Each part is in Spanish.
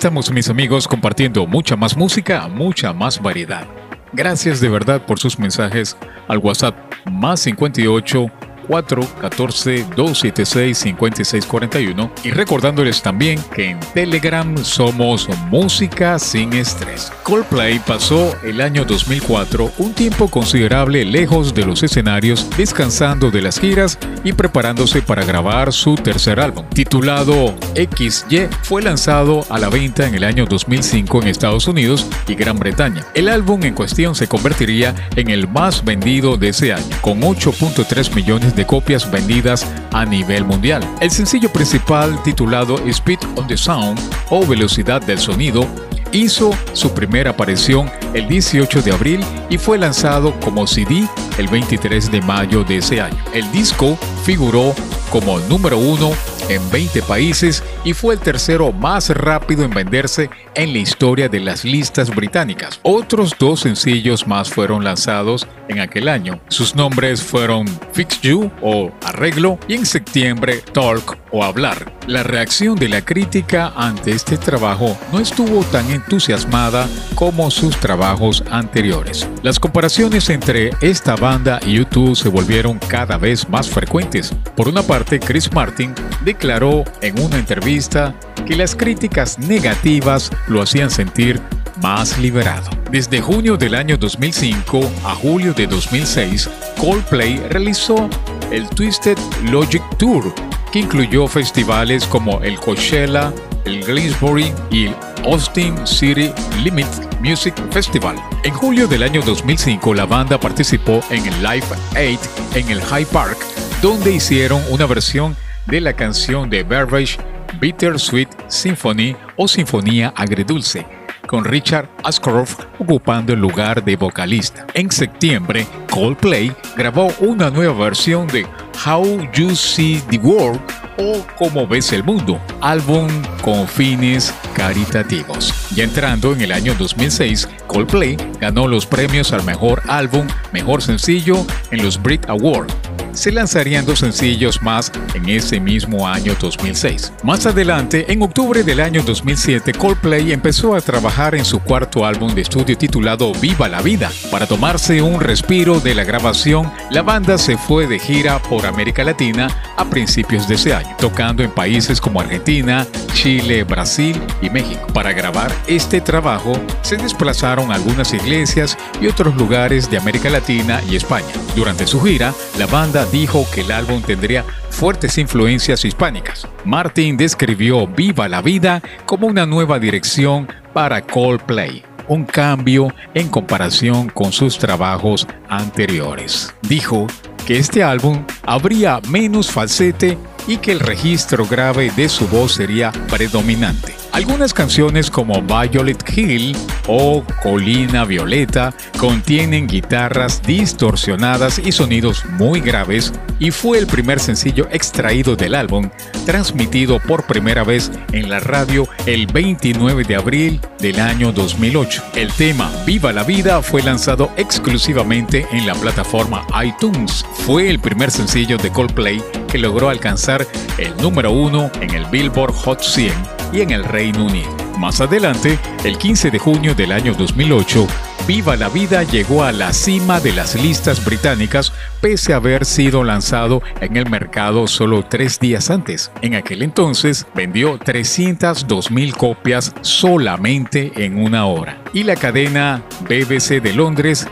Estamos mis amigos compartiendo mucha más música, mucha más variedad. Gracias de verdad por sus mensajes al WhatsApp más 58 414-276-5641 y recordándoles también que en Telegram somos Música sin Estrés. Coldplay pasó el año 2004 un tiempo considerable lejos de los escenarios, descansando de las giras y preparándose para grabar su tercer álbum, titulado XY, fue lanzado a la venta en el año 2005 en Estados Unidos y Gran Bretaña. El álbum en cuestión se convertiría en el más vendido de ese año, con 8.3 millones de copias vendidas a nivel mundial. El sencillo principal titulado Speed on the Sound o Velocidad del Sonido hizo su primera aparición el 18 de abril y fue lanzado como CD el 23 de mayo de ese año. El disco figuró como número uno en 20 países y fue el tercero más rápido en venderse en la historia de las listas británicas. Otros dos sencillos más fueron lanzados en aquel año. Sus nombres fueron Fix You o Arreglo y en septiembre Talk o Hablar. La reacción de la crítica ante este trabajo no estuvo tan entusiasmada como sus trabajos anteriores. Las comparaciones entre esta banda y YouTube se volvieron cada vez más frecuentes. Por una parte, Chris Martin declaró en una entrevista que las críticas negativas lo hacían sentir más liberado. Desde junio del año 2005 a julio de 2006, Coldplay realizó el Twisted Logic Tour, que incluyó festivales como el Coachella, el Greensbury y el Austin City Limit Music Festival. En julio del año 2005, la banda participó en el Live 8 en el High Park, donde hicieron una versión de la canción de Beverage Bittersweet Symphony o Sinfonía Agridulce, con Richard Ashcroft ocupando el lugar de vocalista. En septiembre, Coldplay grabó una nueva versión de How You See the World o Cómo ves el mundo, álbum con fines caritativos. Ya entrando en el año 2006, Coldplay ganó los premios al mejor álbum, mejor sencillo en los Brit Awards se lanzarían dos sencillos más en ese mismo año 2006. Más adelante, en octubre del año 2007, Coldplay empezó a trabajar en su cuarto álbum de estudio titulado Viva la Vida. Para tomarse un respiro de la grabación, la banda se fue de gira por América Latina a principios de ese año, tocando en países como Argentina, Chile, Brasil y México. Para grabar este trabajo, se desplazaron a algunas iglesias y otros lugares de América Latina y España. Durante su gira, la banda dijo que el álbum tendría fuertes influencias hispánicas. Martin describió Viva la Vida como una nueva dirección para Coldplay, un cambio en comparación con sus trabajos anteriores. Dijo que este álbum habría menos falsete y que el registro grave de su voz sería predominante. Algunas canciones como Violet Hill o Colina Violeta contienen guitarras distorsionadas y sonidos muy graves y fue el primer sencillo extraído del álbum, transmitido por primera vez en la radio el 29 de abril del año 2008. El tema Viva la Vida fue lanzado exclusivamente en la plataforma iTunes. Fue el primer sencillo de Coldplay que logró alcanzar el número uno en el Billboard Hot 100 y en el Reino Unido. Más adelante, el 15 de junio del año 2008, Viva la Vida llegó a la cima de las listas británicas pese a haber sido lanzado en el mercado solo tres días antes. En aquel entonces vendió 302 mil copias solamente en una hora. Y la cadena BBC de Londres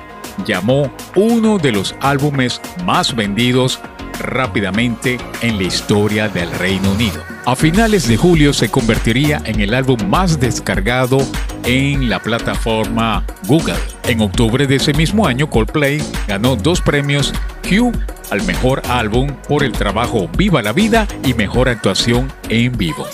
llamó uno de los álbumes más vendidos rápidamente en la historia del Reino Unido. A finales de julio se convertiría en el álbum más descargado en la plataforma Google. En octubre de ese mismo año, Coldplay ganó dos premios Q al mejor álbum por el trabajo Viva la Vida y mejor actuación en vivo.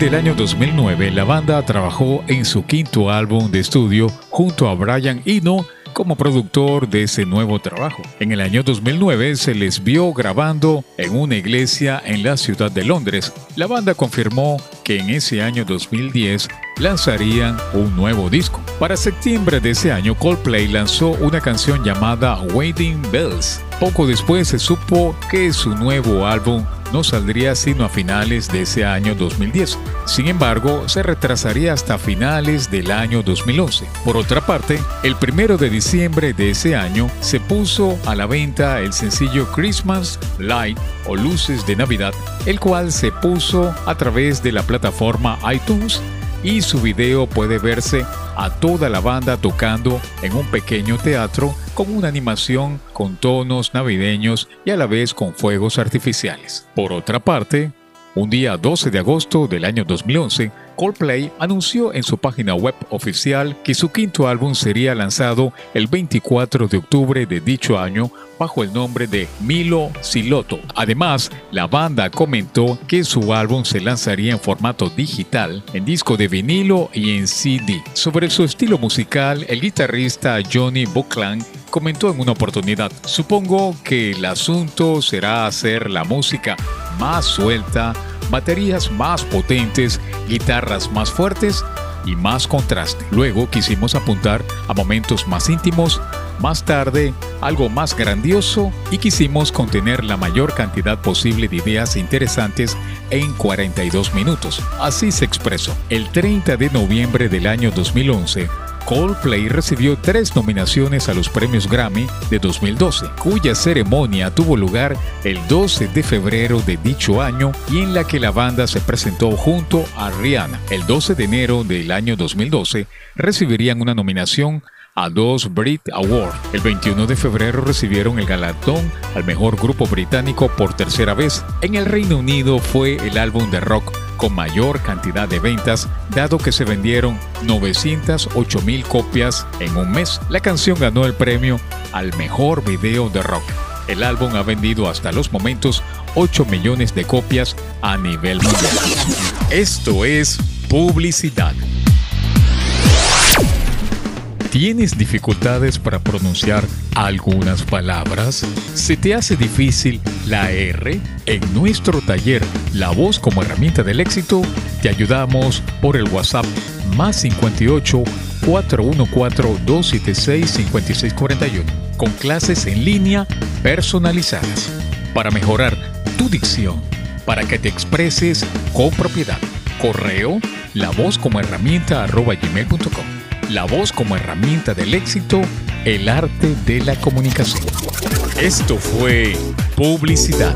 Del año 2009, la banda trabajó en su quinto álbum de estudio junto a Brian Eno como productor de ese nuevo trabajo. En el año 2009 se les vio grabando en una iglesia en la ciudad de Londres. La banda confirmó que en ese año 2010 lanzarían un nuevo disco. Para septiembre de ese año, Coldplay lanzó una canción llamada Waiting Bells. Poco después se supo que su nuevo álbum no saldría sino a finales de ese año 2010. Sin embargo, se retrasaría hasta finales del año 2011. Por otra parte, el primero de diciembre de ese año se puso a la venta el sencillo Christmas Light o Luces de Navidad, el cual se puso a través de la plataforma iTunes y su video puede verse a toda la banda tocando en un pequeño teatro con una animación con tonos navideños y a la vez con fuegos artificiales. Por otra parte, un día 12 de agosto del año 2011, Coldplay anunció en su página web oficial que su quinto álbum sería lanzado el 24 de octubre de dicho año bajo el nombre de Milo Siloto. Además, la banda comentó que su álbum se lanzaría en formato digital, en disco de vinilo y en CD. Sobre su estilo musical, el guitarrista Johnny Buckland comentó en una oportunidad, supongo que el asunto será hacer la música más suelta, baterías más potentes, guitarras más fuertes y más contraste. Luego quisimos apuntar a momentos más íntimos, más tarde algo más grandioso y quisimos contener la mayor cantidad posible de ideas interesantes en 42 minutos. Así se expresó. El 30 de noviembre del año 2011, Coldplay recibió tres nominaciones a los premios Grammy de 2012, cuya ceremonia tuvo lugar el 12 de febrero de dicho año y en la que la banda se presentó junto a Rihanna. El 12 de enero del año 2012 recibirían una nominación a dos Brit Awards. El 21 de febrero recibieron el galardón al mejor grupo británico por tercera vez. En el Reino Unido fue el álbum de rock con mayor cantidad de ventas, dado que se vendieron 908 mil copias en un mes. La canción ganó el premio al mejor video de rock. El álbum ha vendido hasta los momentos 8 millones de copias a nivel mundial. Esto es publicidad. ¿Tienes dificultades para pronunciar algunas palabras? ¿Se te hace difícil la R? En nuestro taller La voz como herramienta del éxito, te ayudamos por el WhatsApp más 58 414 276 5641 con clases en línea personalizadas para mejorar tu dicción, para que te expreses con propiedad. Correo la voz como herramienta arroba gmail.com la voz como herramienta del éxito, el arte de la comunicación. Esto fue publicidad.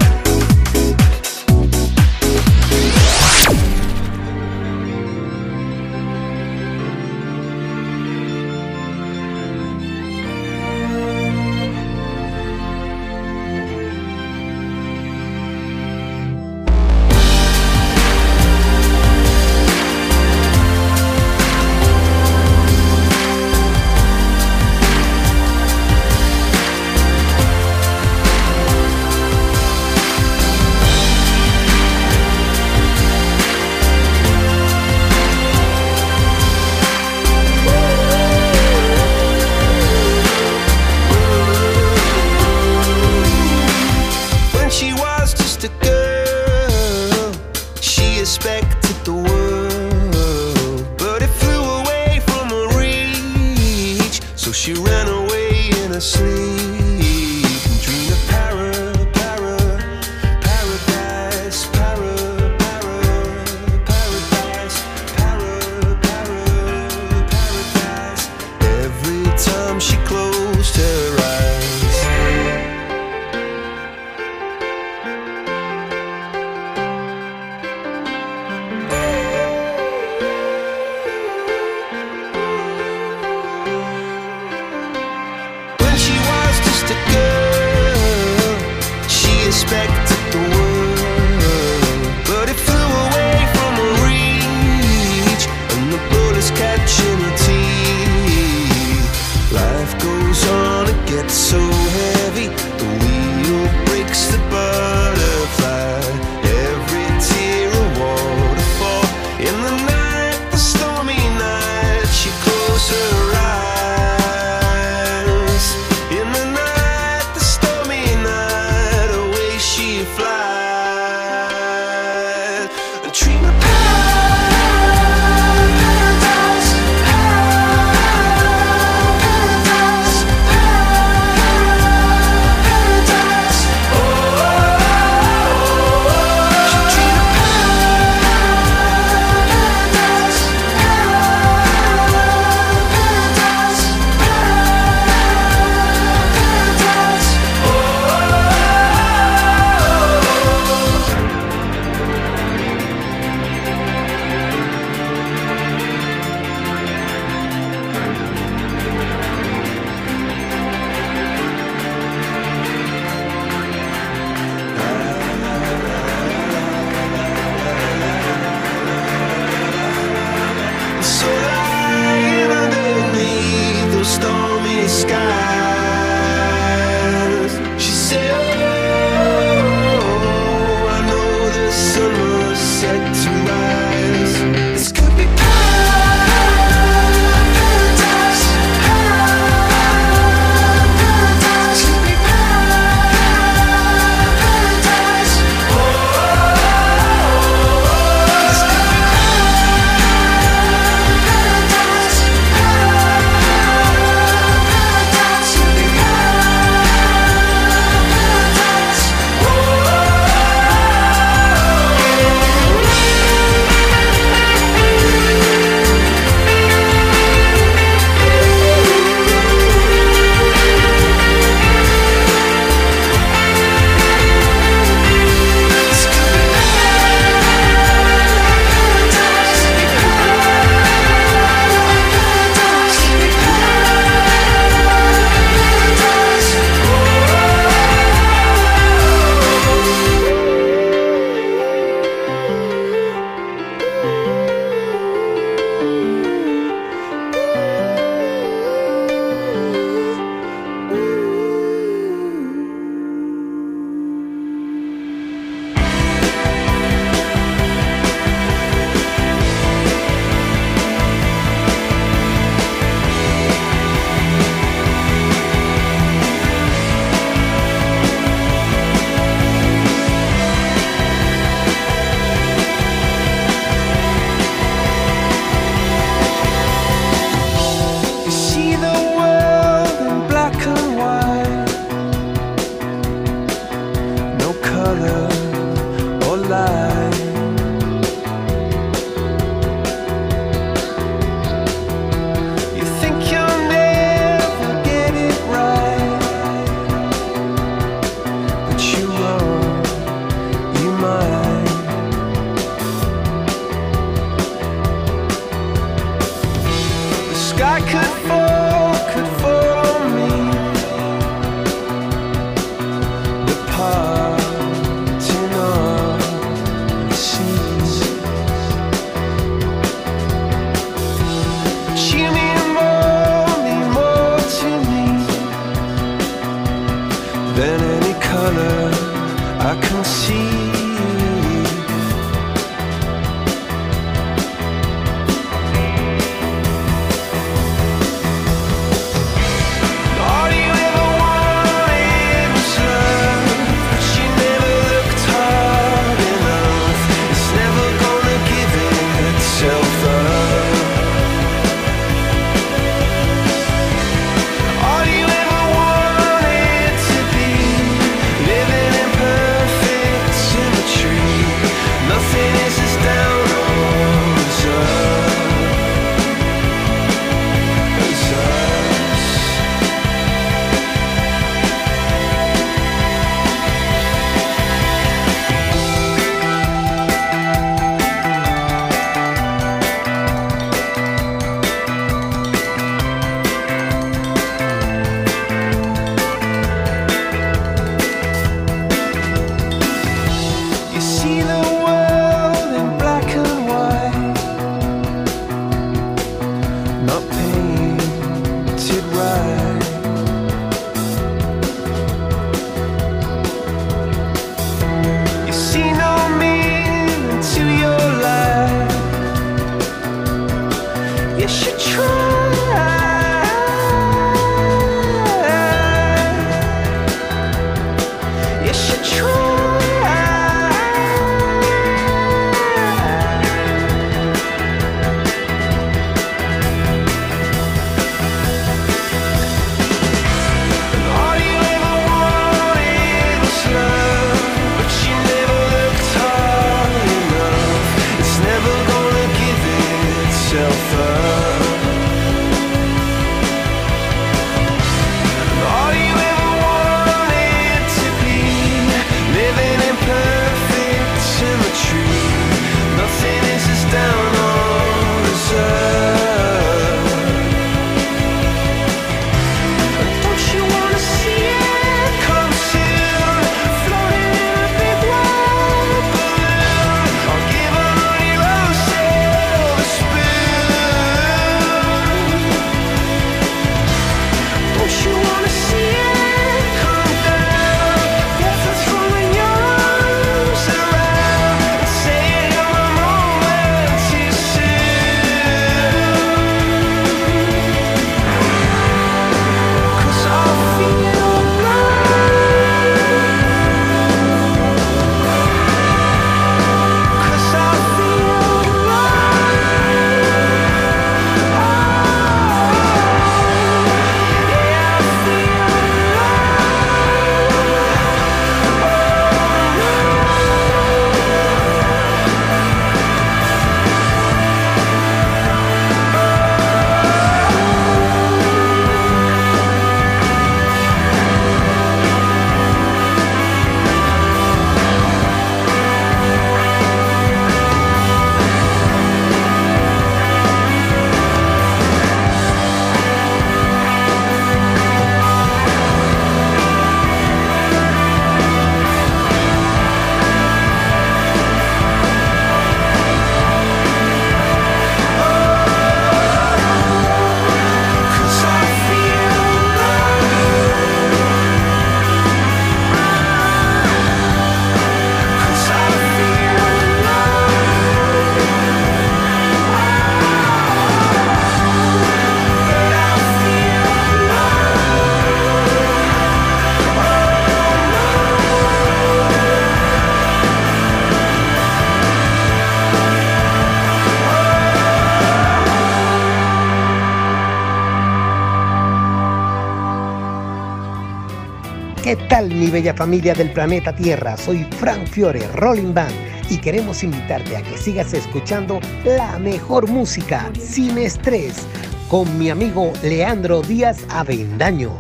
Bella familia del planeta Tierra? Soy Frank Fiore, Rolling Band, y queremos invitarte a que sigas escuchando la mejor música sin estrés con mi amigo Leandro Díaz Avendaño.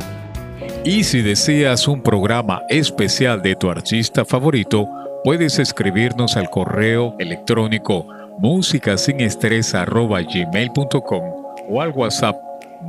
Y si deseas un programa especial de tu artista favorito, puedes escribirnos al correo electrónico musicasinestrés.gmail.com o al WhatsApp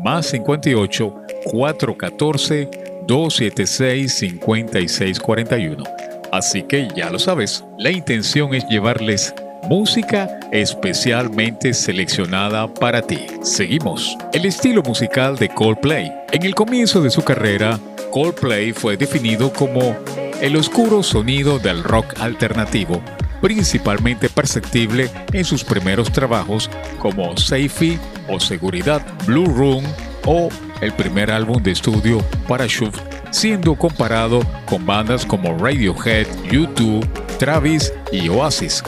más 58 414 276 5641. Así que ya lo sabes, la intención es llevarles música especialmente seleccionada para ti. Seguimos. El estilo musical de Coldplay. En el comienzo de su carrera, Coldplay fue definido como el oscuro sonido del rock alternativo, principalmente perceptible en sus primeros trabajos como Safety o Seguridad, Blue Room o el primer álbum de estudio Parachute, siendo comparado con bandas como Radiohead, U2, Travis y Oasis.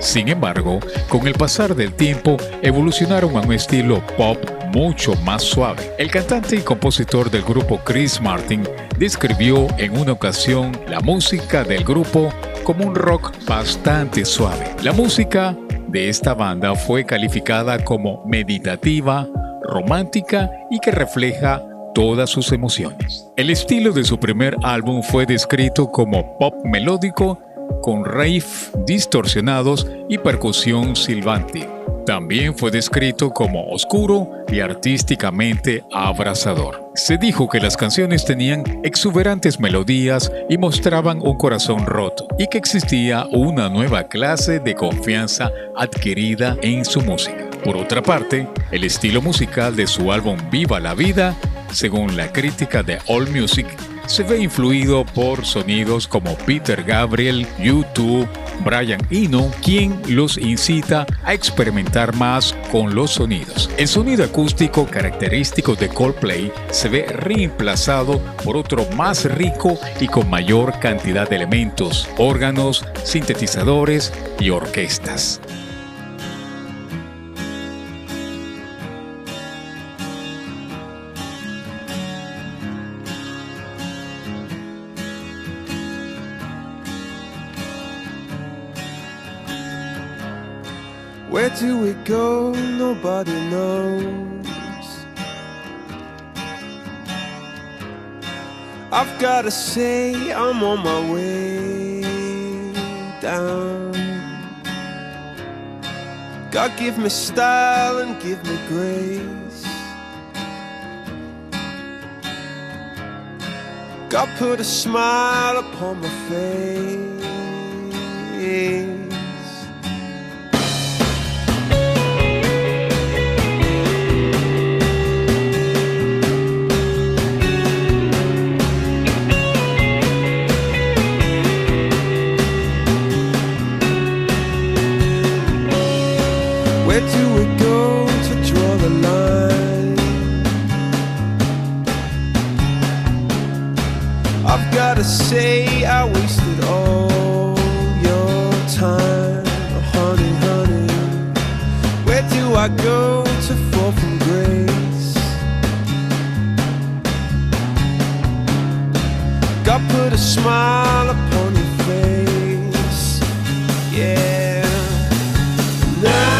Sin embargo, con el pasar del tiempo evolucionaron a un estilo pop mucho más suave. El cantante y compositor del grupo Chris Martin describió en una ocasión la música del grupo como un rock bastante suave. La música de esta banda fue calificada como meditativa, romántica y que refleja todas sus emociones. El estilo de su primer álbum fue descrito como pop melódico con riff distorsionados y percusión silbante. También fue descrito como oscuro y artísticamente abrasador. Se dijo que las canciones tenían exuberantes melodías y mostraban un corazón roto, y que existía una nueva clase de confianza adquirida en su música. Por otra parte, el estilo musical de su álbum Viva la Vida, según la crítica de All Music, se ve influido por sonidos como Peter Gabriel, U2, Brian Eno, quien los incita a experimentar más con los sonidos. El sonido acústico característico de Coldplay se ve reemplazado por otro más rico y con mayor cantidad de elementos, órganos, sintetizadores y orquestas. Do we go? Nobody knows. I've gotta say, I'm on my way down. God give me style and give me grace. God put a smile upon my face. Where do we go to draw the line? I've gotta say, I wasted all your time, honey, honey. Where do I go to fall from grace? God put a smile upon your face, yeah. Now,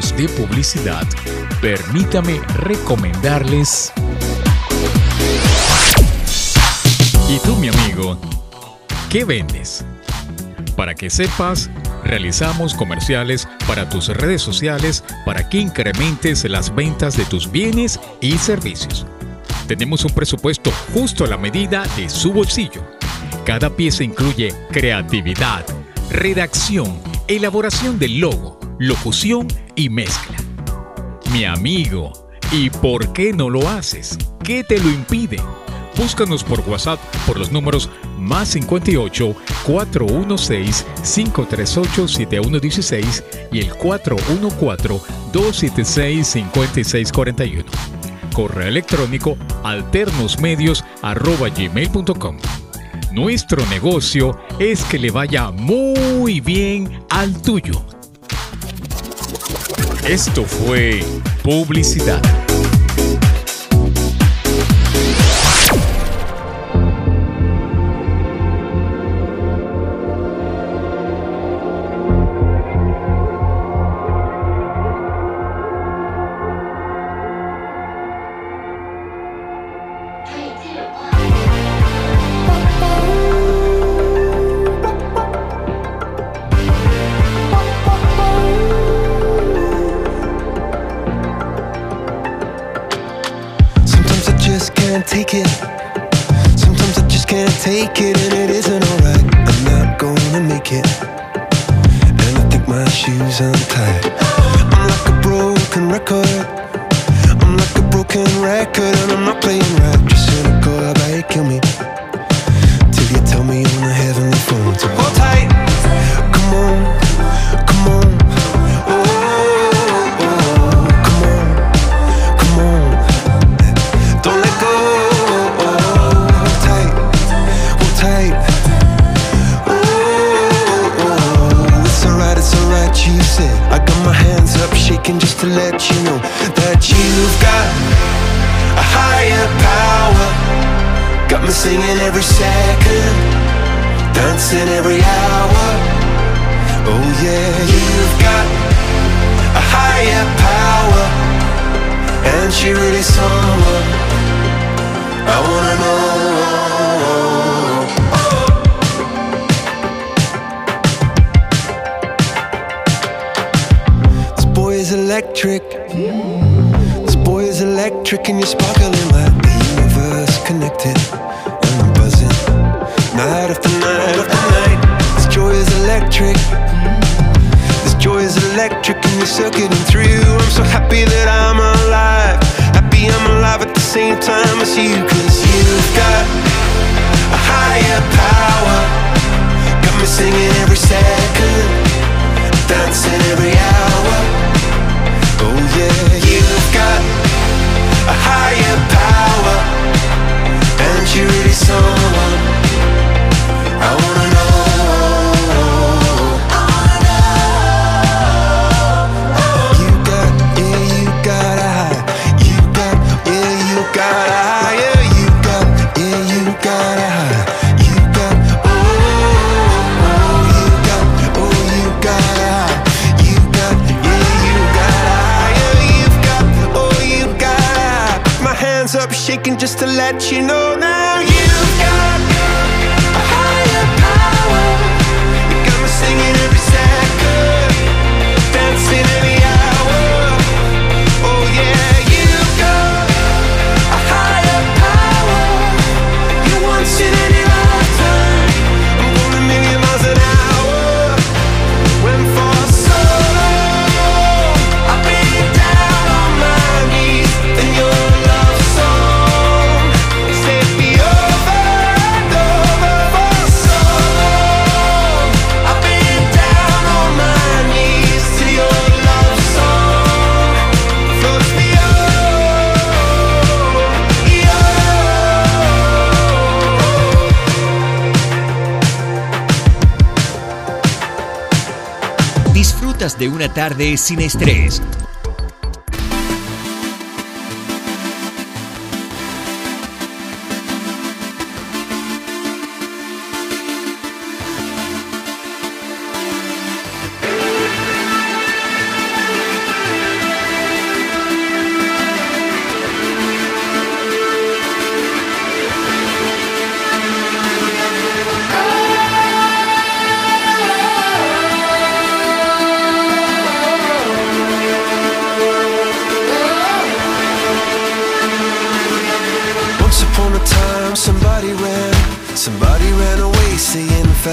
de publicidad, permítame recomendarles... ¿Y tú, mi amigo? ¿Qué vendes? Para que sepas, realizamos comerciales para tus redes sociales para que incrementes las ventas de tus bienes y servicios. Tenemos un presupuesto justo a la medida de su bolsillo. Cada pieza incluye creatividad, redacción, elaboración del logo, locución y mezcla. Mi amigo, ¿y por qué no lo haces? ¿Qué te lo impide? Búscanos por WhatsApp por los números más 58 416 538 7116 y el 414 276 5641. Correo electrónico alternosmedios@gmail.com. Nuestro negocio es que le vaya muy bien al tuyo. Esto fue publicidad. De estrés.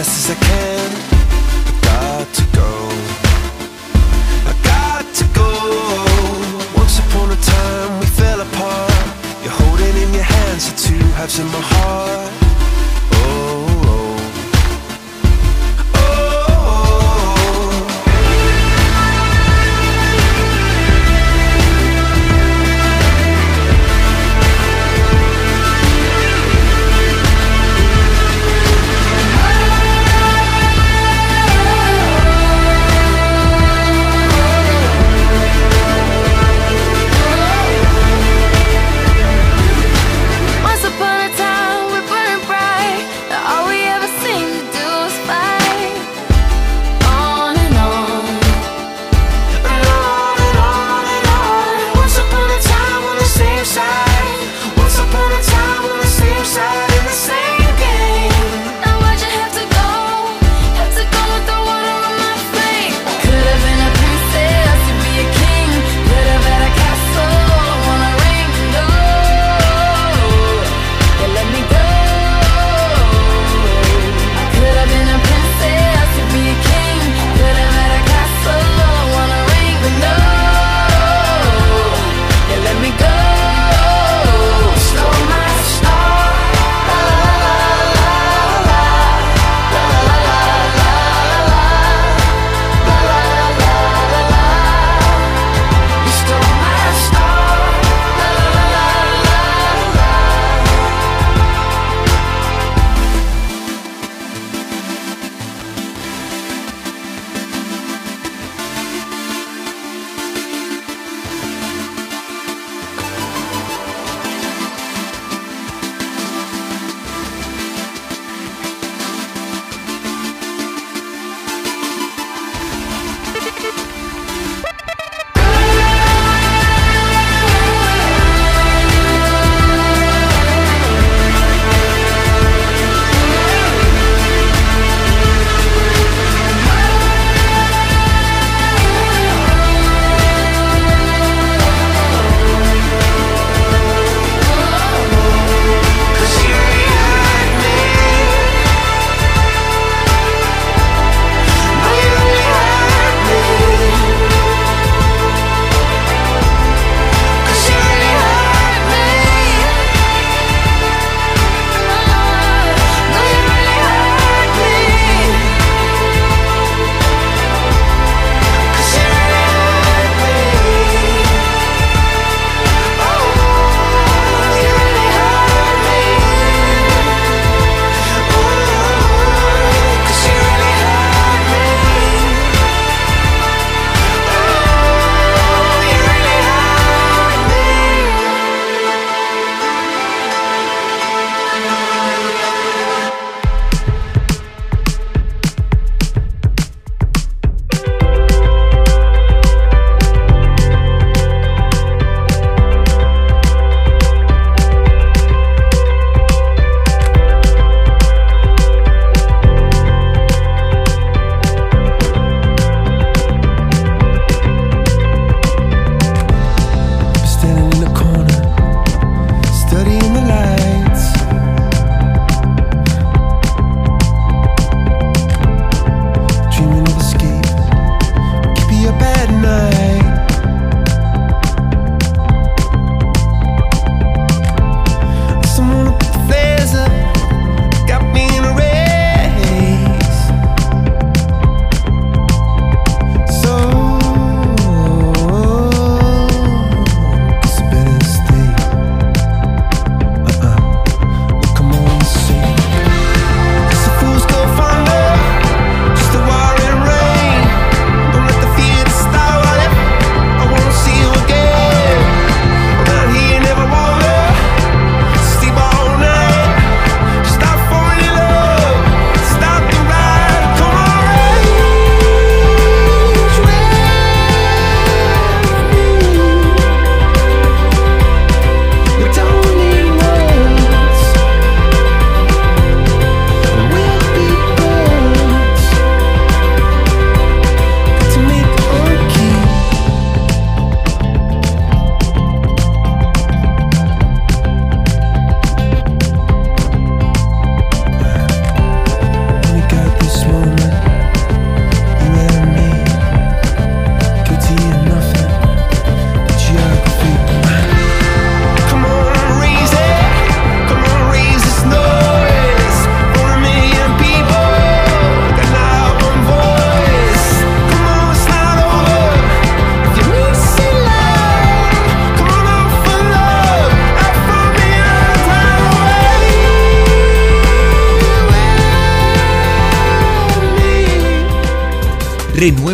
Fast as I can.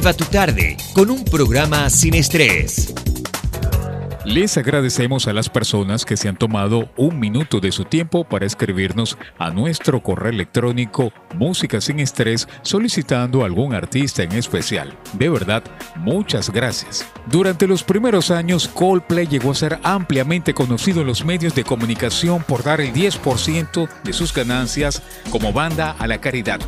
Renueva tu tarde con un programa sin estrés. Les agradecemos a las personas que se han tomado un minuto de su tiempo para escribirnos a nuestro correo electrónico Música sin Estrés solicitando algún artista en especial. De verdad, muchas gracias. Durante los primeros años, Coldplay llegó a ser ampliamente conocido en los medios de comunicación por dar el 10% de sus ganancias como banda a la caridad.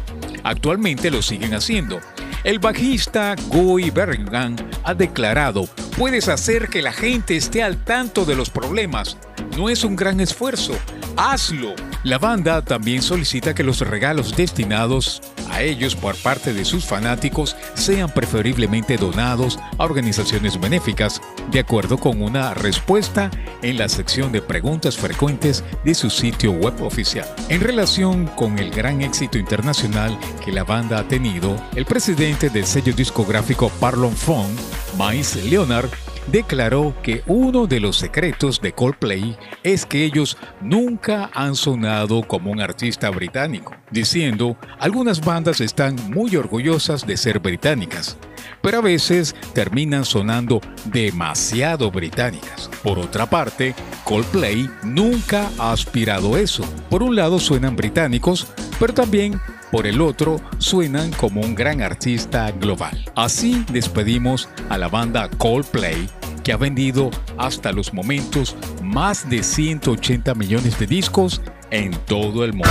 Actualmente lo siguen haciendo. El bajista Guy Berringham ha declarado Puedes hacer que la gente esté al tanto de los problemas. No es un gran esfuerzo. Hazlo. La banda también solicita que los regalos destinados a ellos por parte de sus fanáticos sean preferiblemente donados a organizaciones benéficas, de acuerdo con una respuesta en la sección de preguntas frecuentes de su sitio web oficial. En relación con el gran éxito internacional que la banda ha tenido, el presidente del sello discográfico Parlon Phone, Miles Leonard, declaró que uno de los secretos de Coldplay es que ellos nunca han sonado como un artista británico, diciendo, algunas bandas están muy orgullosas de ser británicas, pero a veces terminan sonando demasiado británicas. Por otra parte, Coldplay nunca ha aspirado eso. Por un lado suenan británicos, pero también por el otro suenan como un gran artista global. Así despedimos a la banda Coldplay que ha vendido hasta los momentos más de 180 millones de discos en todo el mundo.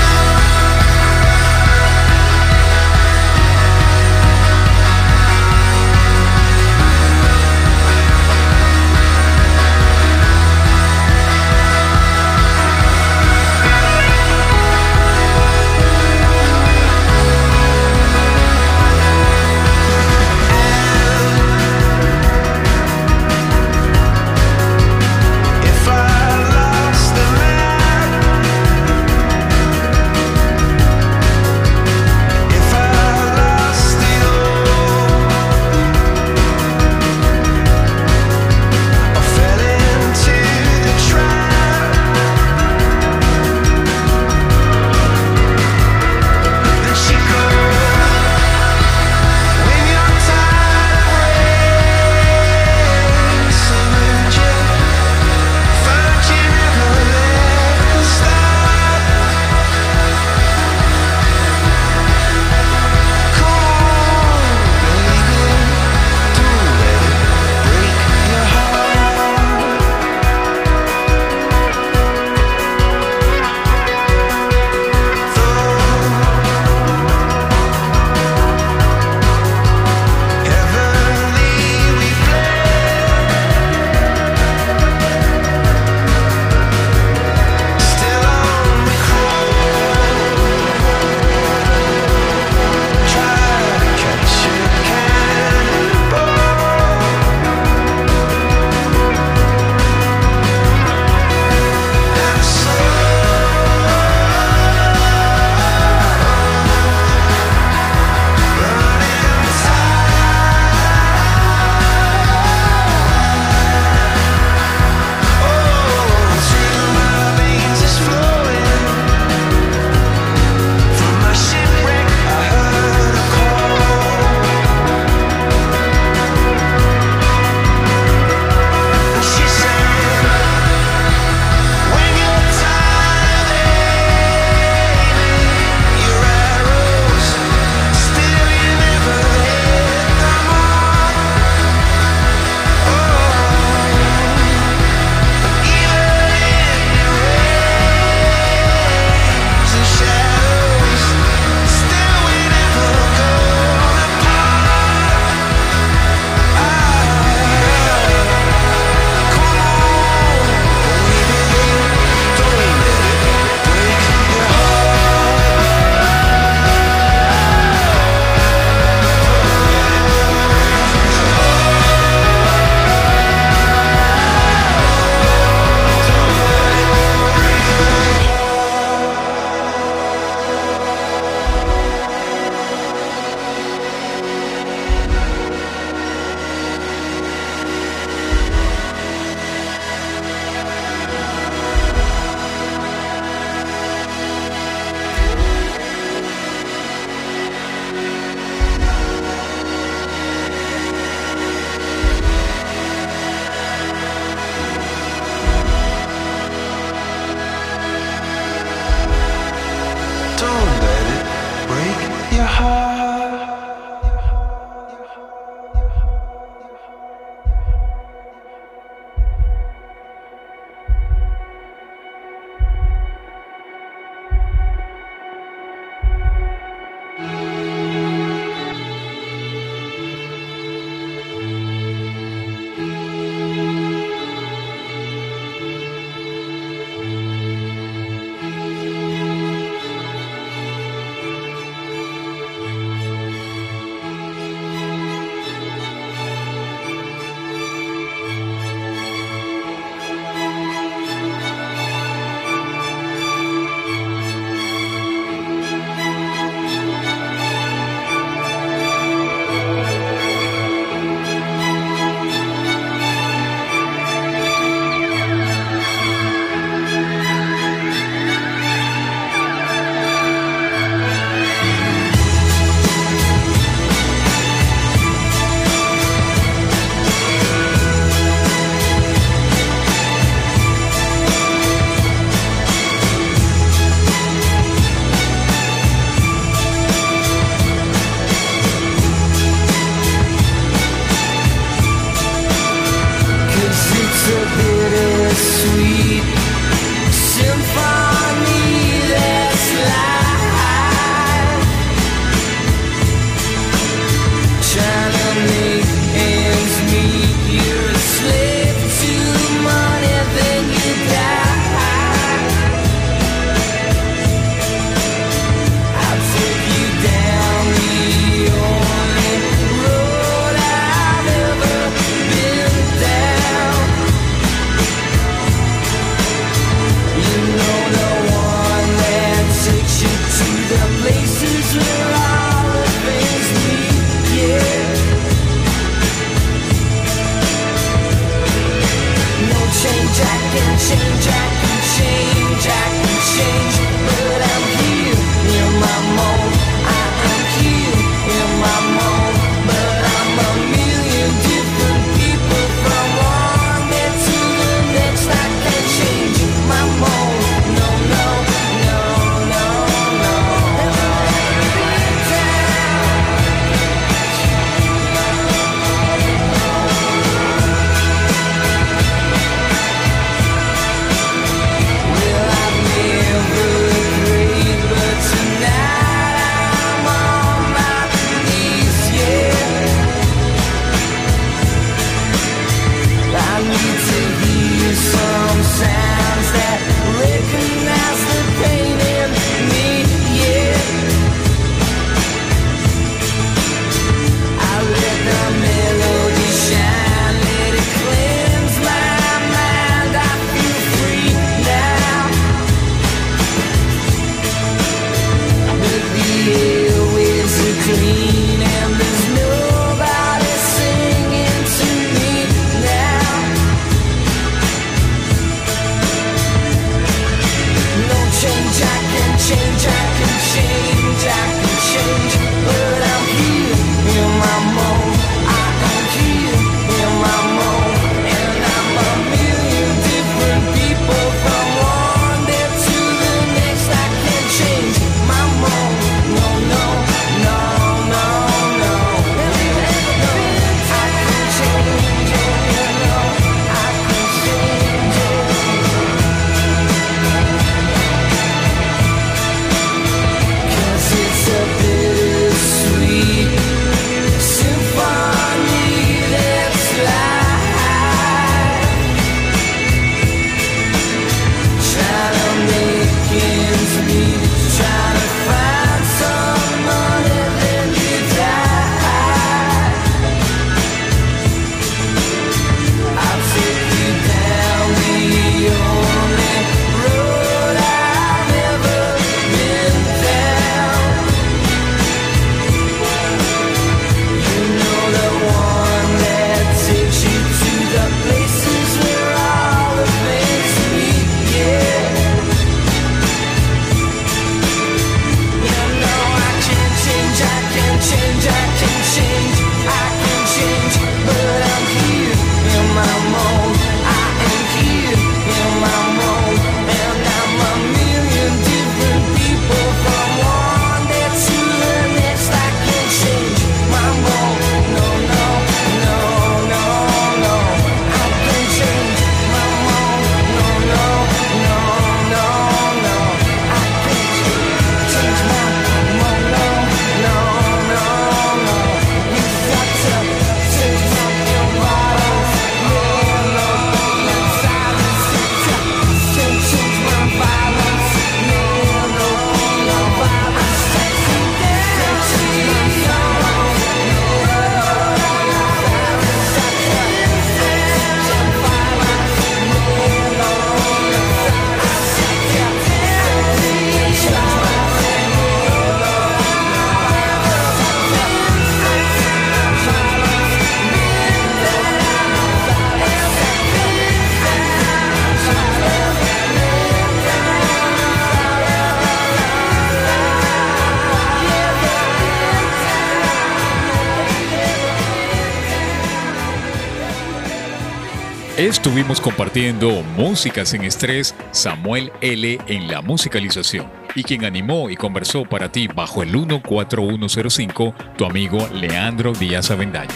Estuvimos compartiendo música sin estrés, Samuel L. en la musicalización. Y quien animó y conversó para ti bajo el 14105, tu amigo Leandro Díaz Avendaño.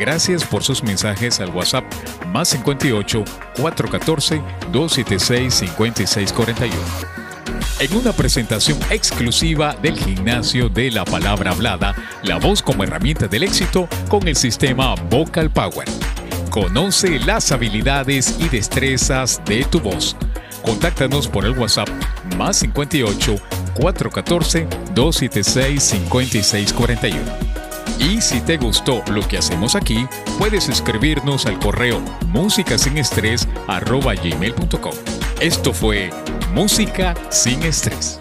Gracias por sus mensajes al WhatsApp más 58 414 276 5641 en una presentación exclusiva del gimnasio de la palabra hablada, la voz como herramienta del éxito con el sistema Vocal Power. Conoce las habilidades y destrezas de tu voz. Contáctanos por el WhatsApp más 58 414 276 5641. Y si te gustó lo que hacemos aquí, puedes escribirnos al correo músicasinEstrés.com. Esto fue Música sin Estrés.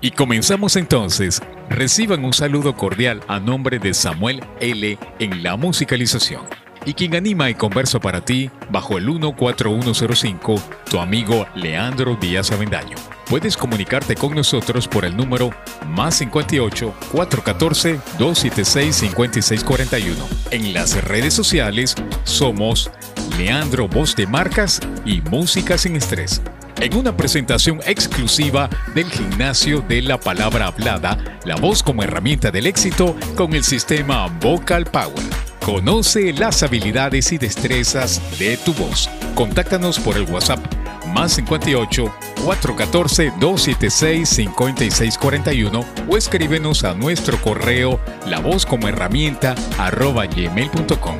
Y comenzamos entonces. Reciban un saludo cordial a nombre de Samuel L. en la musicalización y quien anima y conversa para ti bajo el 14105, tu amigo Leandro Díaz Avendaño. Puedes comunicarte con nosotros por el número más 58 414 276 5641. En las redes sociales somos Leandro Voz de Marcas y Música sin Estrés. En una presentación exclusiva del gimnasio de la palabra hablada, la voz como herramienta del éxito con el sistema Vocal Power. Conoce las habilidades y destrezas de tu voz. Contáctanos por el WhatsApp más 58 414 276 5641 o escríbenos a nuestro correo la voz como herramienta arroba gmail.com.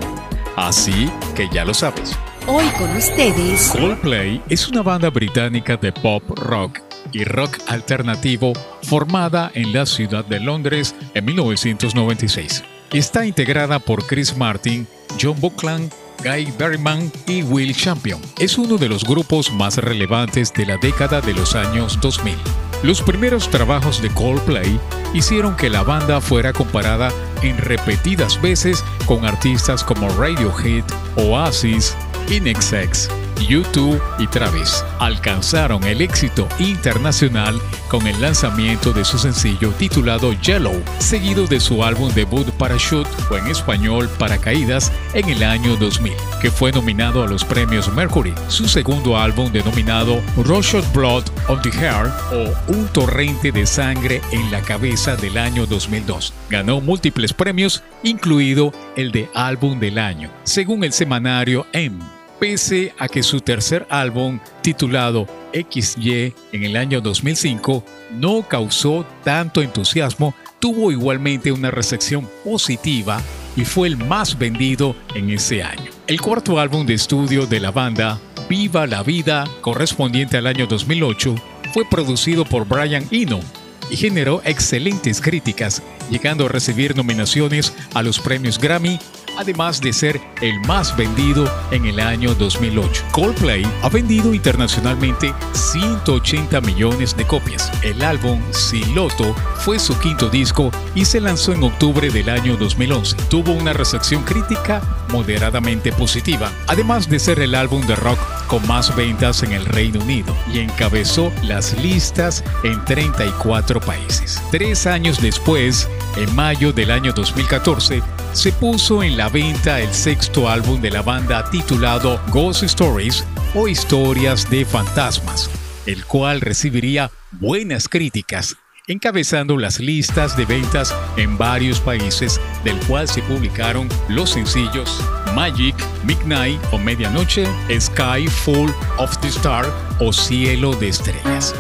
Así que ya lo sabes. Hoy con ustedes. Coldplay es una banda británica de pop rock y rock alternativo formada en la ciudad de Londres en 1996. Está integrada por Chris Martin, John Buckland, Guy Berryman y Will Champion. Es uno de los grupos más relevantes de la década de los años 2000. Los primeros trabajos de Coldplay hicieron que la banda fuera comparada en repetidas veces con artistas como Radiohead, Oasis, INXX YouTube y Travis alcanzaron el éxito internacional con el lanzamiento de su sencillo titulado Yellow, seguido de su álbum debut Parachute o en español Paracaídas en el año 2000, que fue nominado a los premios Mercury. Su segundo álbum denominado Rush Blood on the Hair o Un torrente de sangre en la cabeza del año 2002. Ganó múltiples premios, incluido el de álbum del año, según el semanario M. Pese a que su tercer álbum, titulado XY en el año 2005, no causó tanto entusiasmo, tuvo igualmente una recepción positiva y fue el más vendido en ese año. El cuarto álbum de estudio de la banda, Viva la Vida, correspondiente al año 2008, fue producido por Brian Eno y generó excelentes críticas, llegando a recibir nominaciones a los premios Grammy además de ser el más vendido en el año 2008. Coldplay ha vendido internacionalmente 180 millones de copias. El álbum Siloto fue su quinto disco y se lanzó en octubre del año 2011. Tuvo una recepción crítica moderadamente positiva, además de ser el álbum de rock con más ventas en el Reino Unido y encabezó las listas en 34 países. Tres años después, en mayo del año 2014, se puso en la venta el sexto álbum de la banda titulado Ghost Stories o Historias de Fantasmas, el cual recibiría buenas críticas, encabezando las listas de ventas en varios países, del cual se publicaron los sencillos Magic, Midnight o Medianoche, Sky Full of the Star o Cielo de Estrellas.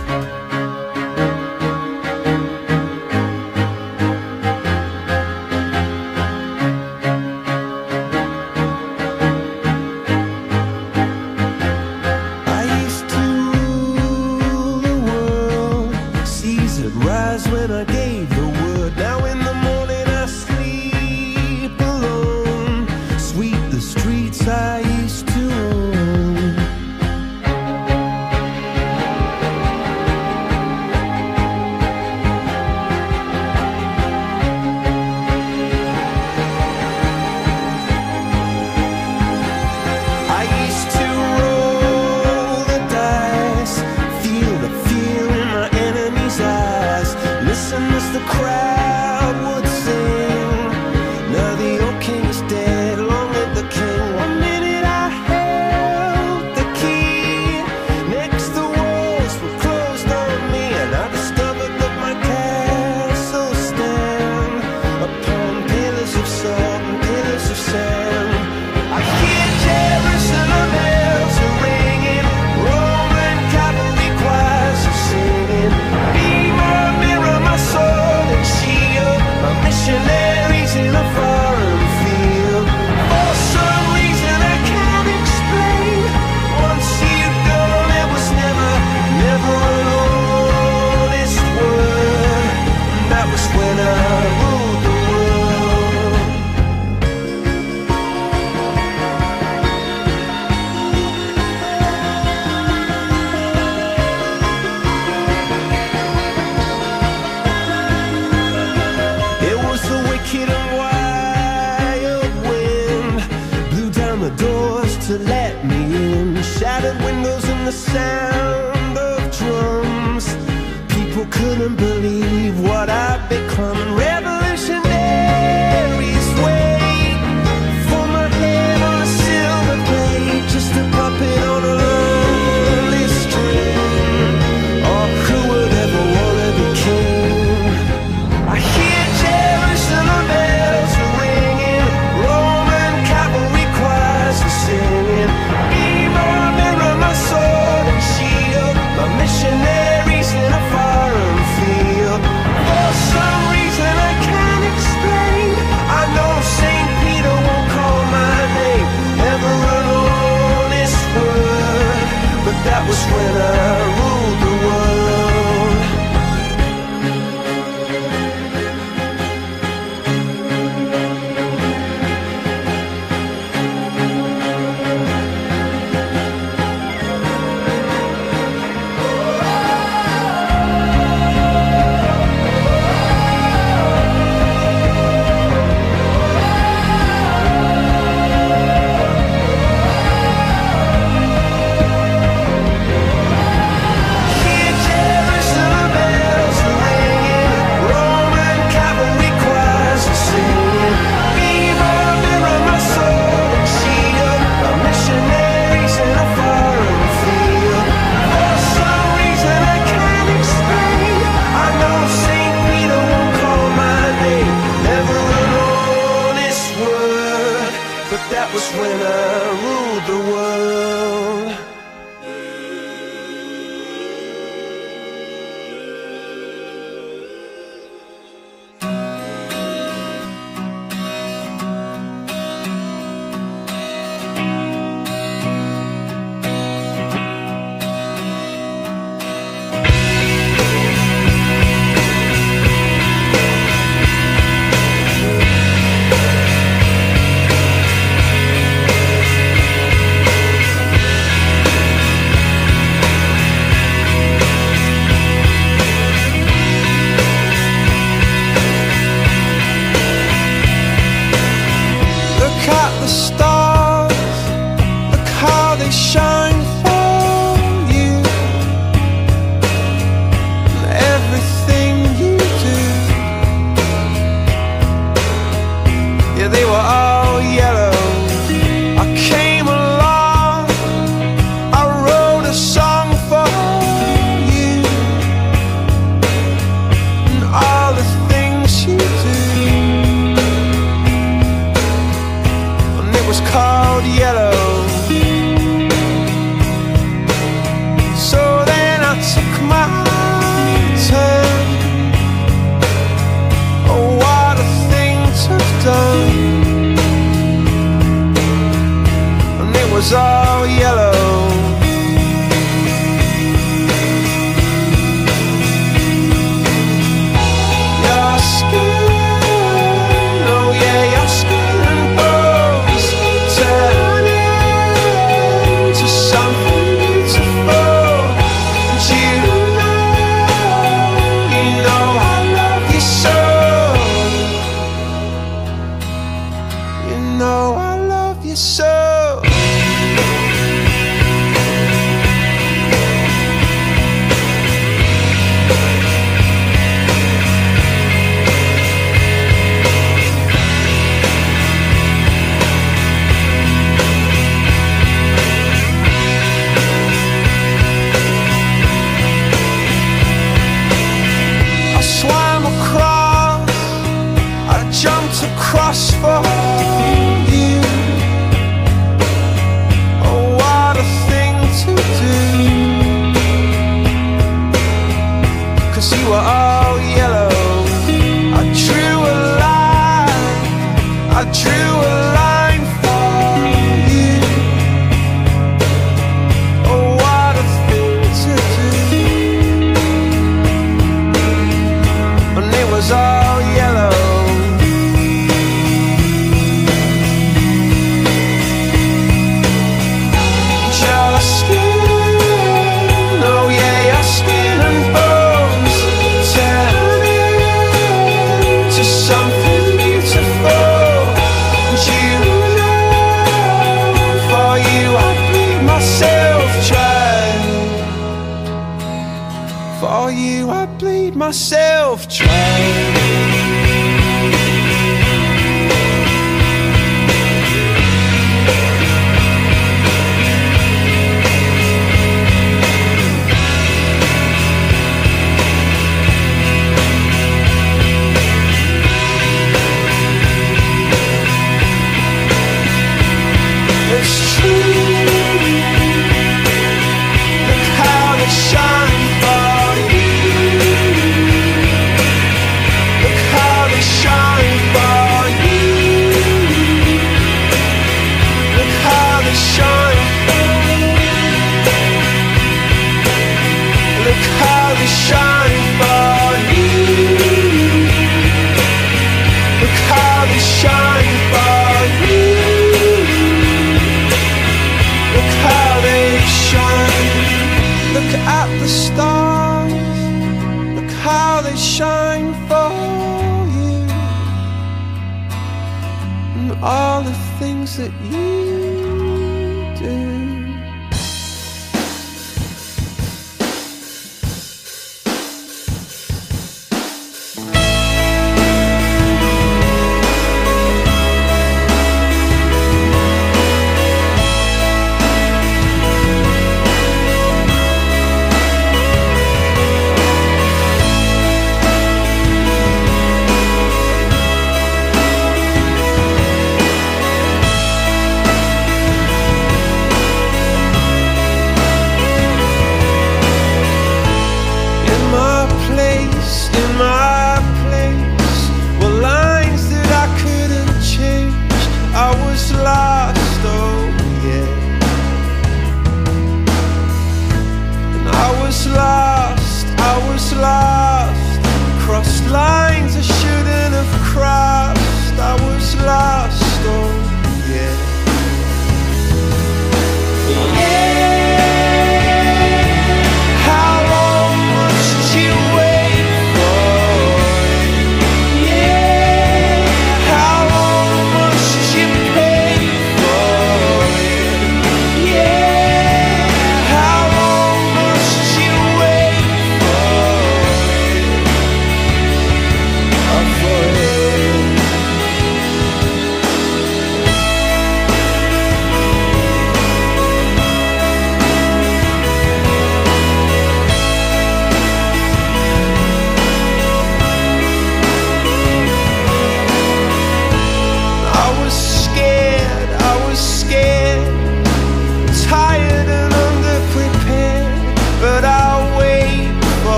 winner ruled the world.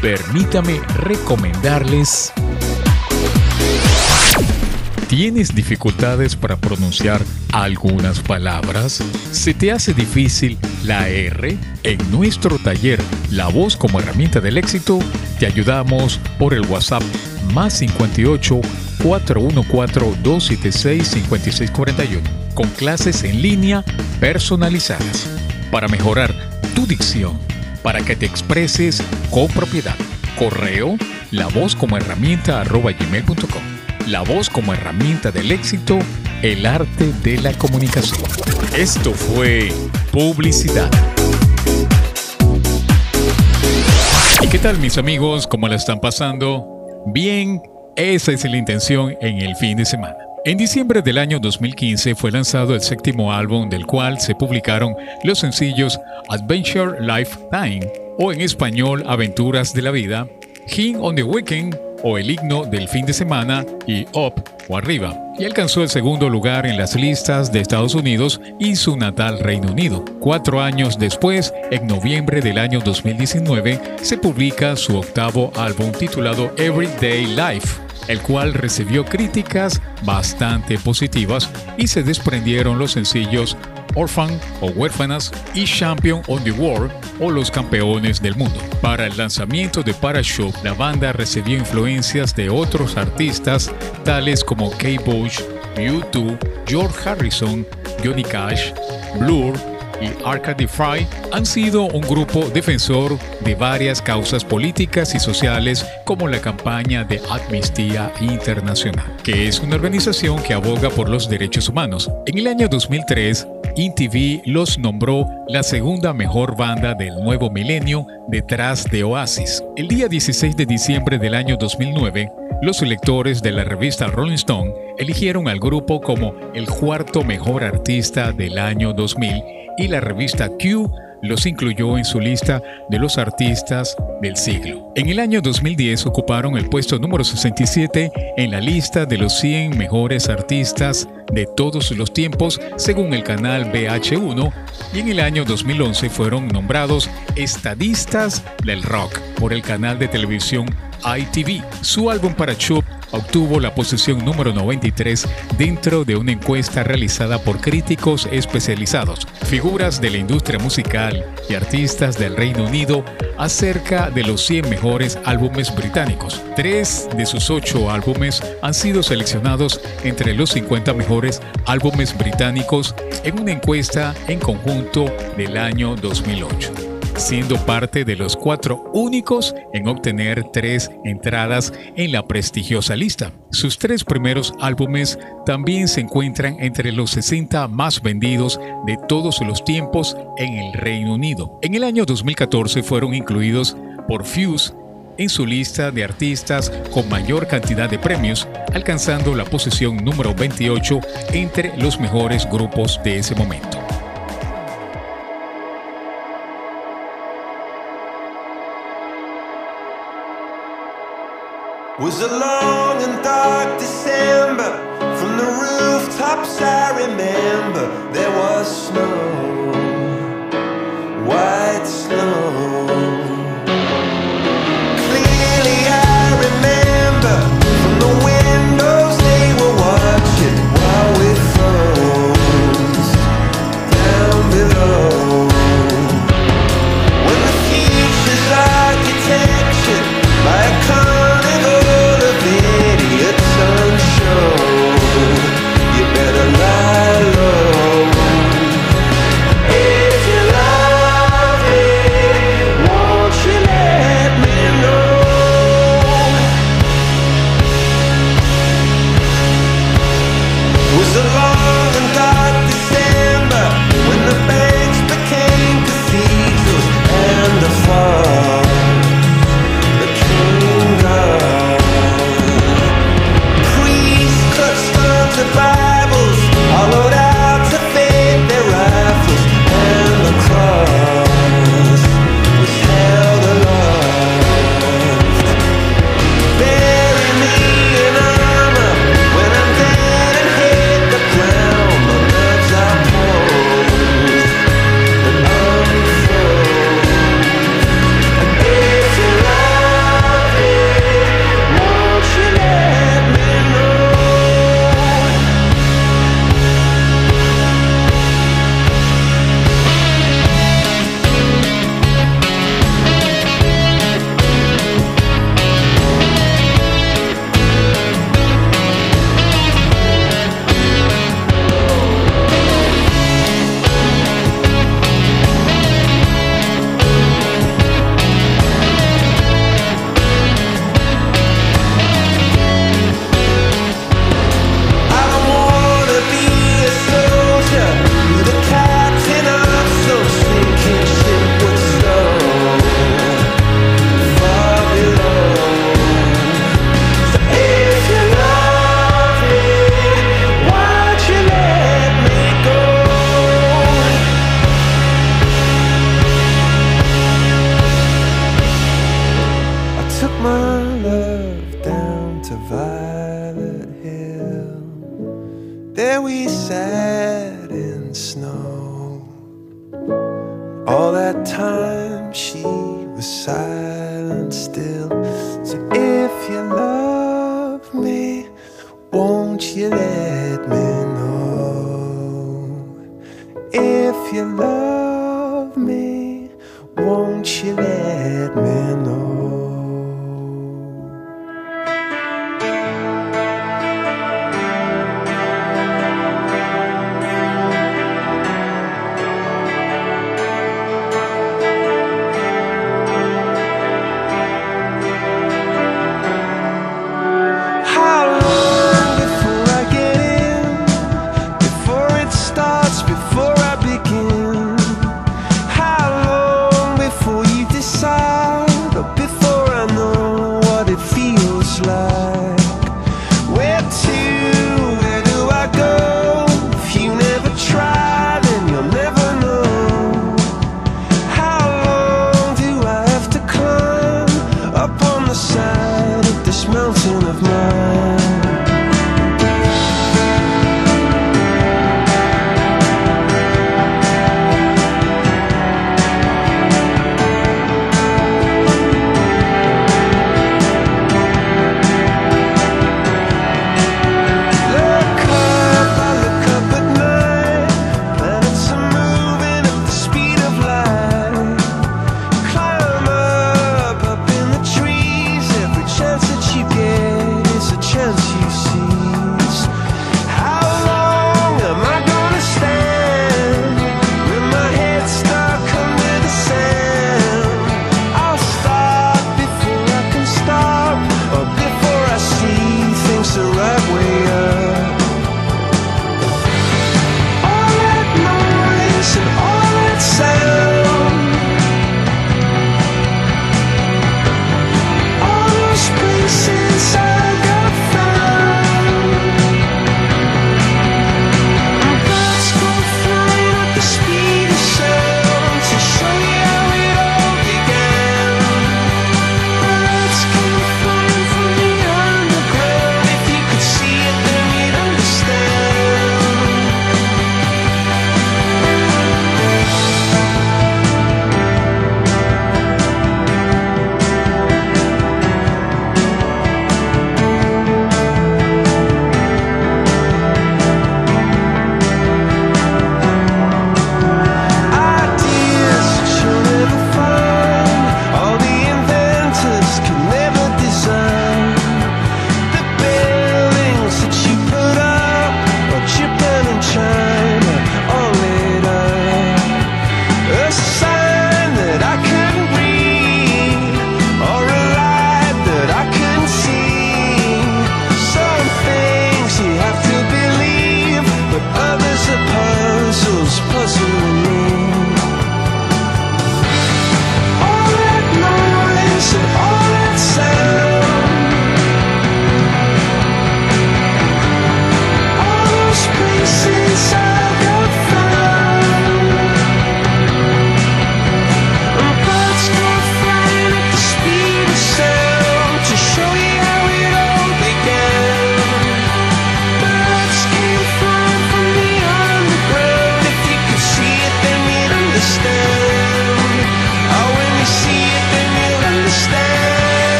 Permítame recomendarles... ¿Tienes dificultades para pronunciar algunas palabras? ¿Se te hace difícil la R? En nuestro taller La voz como herramienta del éxito, te ayudamos por el WhatsApp más 58 414 276 5641 con clases en línea personalizadas para mejorar tu dicción, para que te expreses con propiedad. Correo la voz como herramienta arroba gmail.com. La voz como herramienta del éxito, el arte de la comunicación. Esto fue publicidad. ¿Y qué tal mis amigos? ¿Cómo la están pasando? Bien, esa es la intención en el fin de semana. En diciembre del año 2015 fue lanzado el séptimo álbum del cual se publicaron los sencillos Adventure Lifetime o en español Aventuras de la Vida, King on the Weekend o el himno del fin de semana y Up o Arriba, y alcanzó el segundo lugar en las listas de Estados Unidos y su natal Reino Unido. Cuatro años después, en noviembre del año 2019, se publica su octavo álbum titulado Everyday Life el cual recibió críticas bastante positivas y se desprendieron los sencillos Orphan o Huérfanas y Champion on the World o Los Campeones del Mundo. Para el lanzamiento de Parachute, la banda recibió influencias de otros artistas tales como Kate Bush, U2, George Harrison, Johnny Cash, Blur, y Arcade Fry han sido un grupo defensor de varias causas políticas y sociales como la campaña de Amnistía Internacional, que es una organización que aboga por los derechos humanos. En el año 2003, InTV los nombró la segunda mejor banda del nuevo milenio detrás de Oasis. El día 16 de diciembre del año 2009, los lectores de la revista Rolling Stone eligieron al grupo como el cuarto mejor artista del año 2000 y la revista Q los incluyó en su lista de los artistas del siglo. En el año 2010 ocuparon el puesto número 67 en la lista de los 100 mejores artistas de todos los tiempos según el canal BH1 y en el año 2011 fueron nombrados estadistas del rock por el canal de televisión ITV. Su álbum para obtuvo la posición número 93 dentro de una encuesta realizada por críticos especializados, figuras de la industria musical y artistas del Reino Unido acerca de los 100 mejores álbumes británicos. Tres de sus ocho álbumes han sido seleccionados entre los 50 mejores álbumes británicos en una encuesta en conjunto del año 2008 siendo parte de los cuatro únicos en obtener tres entradas en la prestigiosa lista. Sus tres primeros álbumes también se encuentran entre los 60 más vendidos de todos los tiempos en el Reino Unido. En el año 2014 fueron incluidos por Fuse en su lista de artistas con mayor cantidad de premios, alcanzando la posición número 28 entre los mejores grupos de ese momento. Was a long and dark December. From the rooftops, I remember there was snow, white snow. Clearly, I remember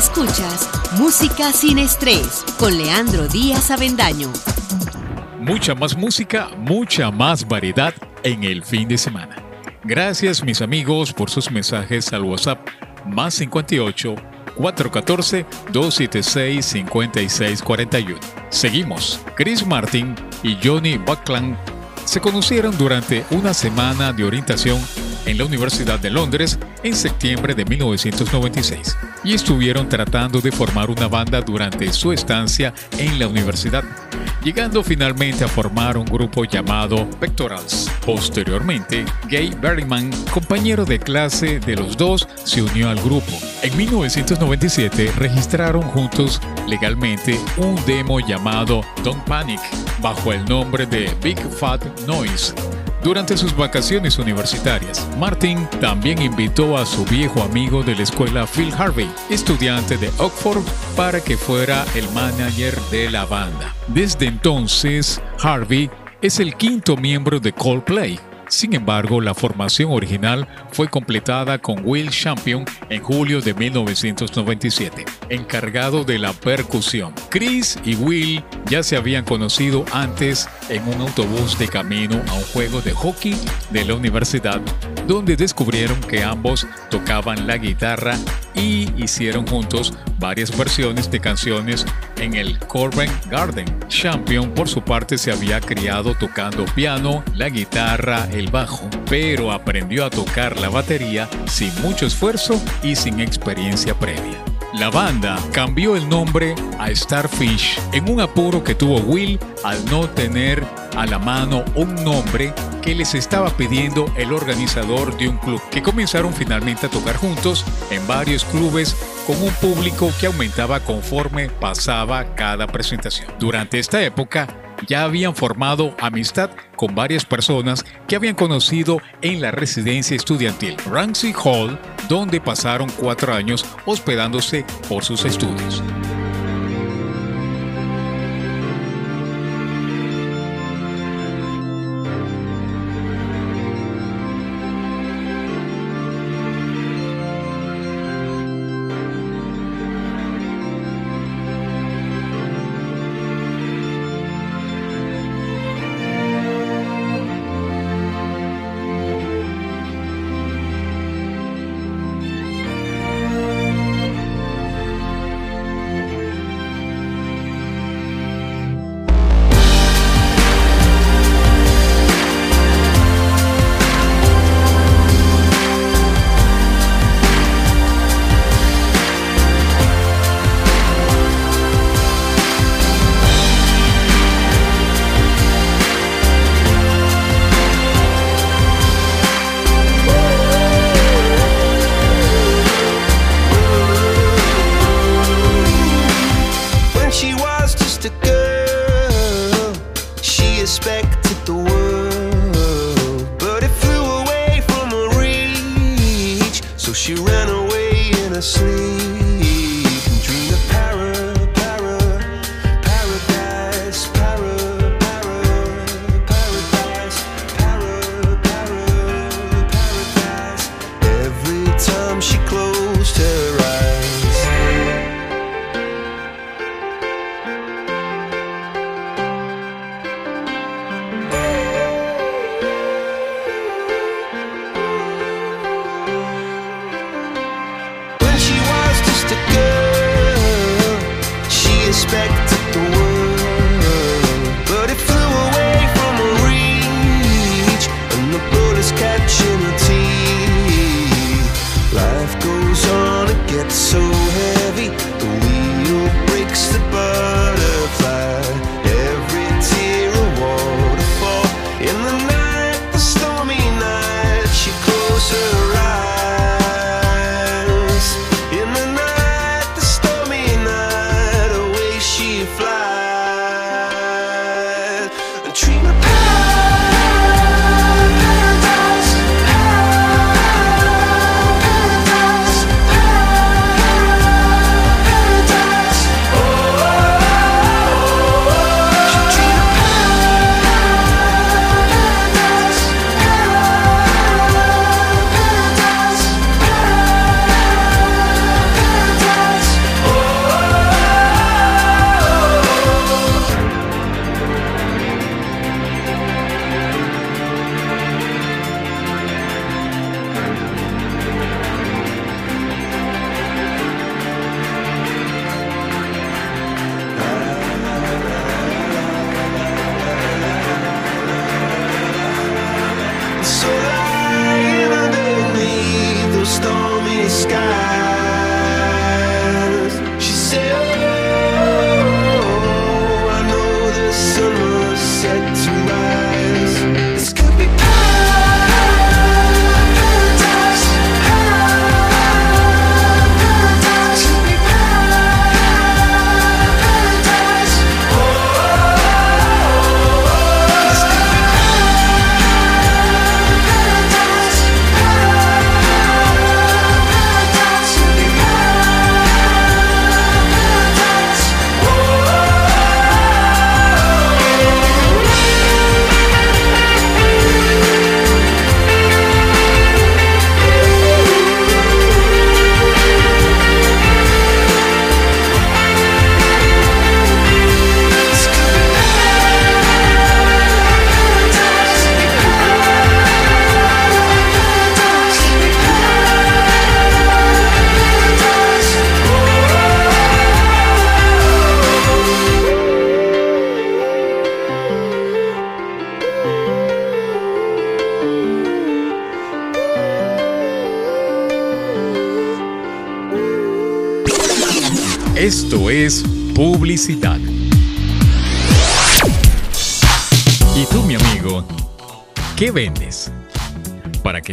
Escuchas Música sin estrés con Leandro Díaz Avendaño. Mucha más música, mucha más variedad en el fin de semana. Gracias mis amigos por sus mensajes al WhatsApp más 58 414 276 5641. Seguimos. Chris Martin y Johnny Buckland se conocieron durante una semana de orientación en la Universidad de Londres en septiembre de 1996 y estuvieron tratando de formar una banda durante su estancia en la universidad, llegando finalmente a formar un grupo llamado Pectorals. Posteriormente, Gay Berryman, compañero de clase de los dos, se unió al grupo. En 1997 registraron juntos legalmente un demo llamado Don't Panic bajo el nombre de Big Fat Noise durante sus vacaciones universitarias, Martin también invitó a su viejo amigo de la escuela Phil Harvey, estudiante de Oxford, para que fuera el manager de la banda. Desde entonces, Harvey es el quinto miembro de Coldplay sin embargo, la formación original fue completada con Will Champion en julio de 1997, encargado de la percusión. Chris y Will ya se habían conocido antes en un autobús de camino a un juego de hockey de la universidad, donde descubrieron que ambos tocaban la guitarra y hicieron juntos varias versiones de canciones en el Corbin Garden. Champion por su parte se había criado tocando piano, la guitarra, el bajo, pero aprendió a tocar la batería sin mucho esfuerzo y sin experiencia previa. La banda cambió el nombre a Starfish en un apuro que tuvo Will al no tener a la mano un nombre que les estaba pidiendo el organizador de un club, que comenzaron finalmente a tocar juntos en varios clubes con un público que aumentaba conforme pasaba cada presentación. Durante esta época, ya habían formado amistad con varias personas que habían conocido en la residencia estudiantil Ramsey Hall, donde pasaron cuatro años hospedándose por sus estudios.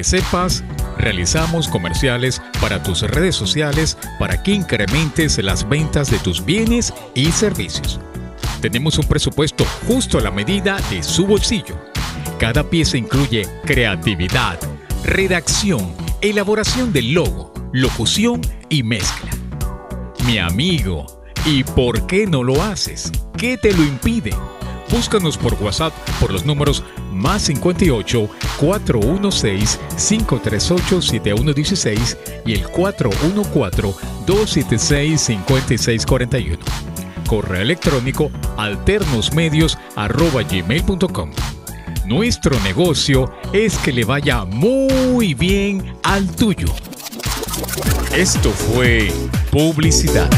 Sepas, realizamos comerciales para tus redes sociales para que incrementes las ventas de tus bienes y servicios. Tenemos un presupuesto justo a la medida de su bolsillo. Cada pieza incluye creatividad, redacción, elaboración del logo, locución y mezcla. Mi amigo, ¿y por qué no lo haces? ¿Qué te lo impide? Búscanos por WhatsApp por los números más 58 416 538 7116 y el 414 276 5641. Correo electrónico alternosmedios@gmail.com. Nuestro negocio es que le vaya muy bien al tuyo. Esto fue publicidad.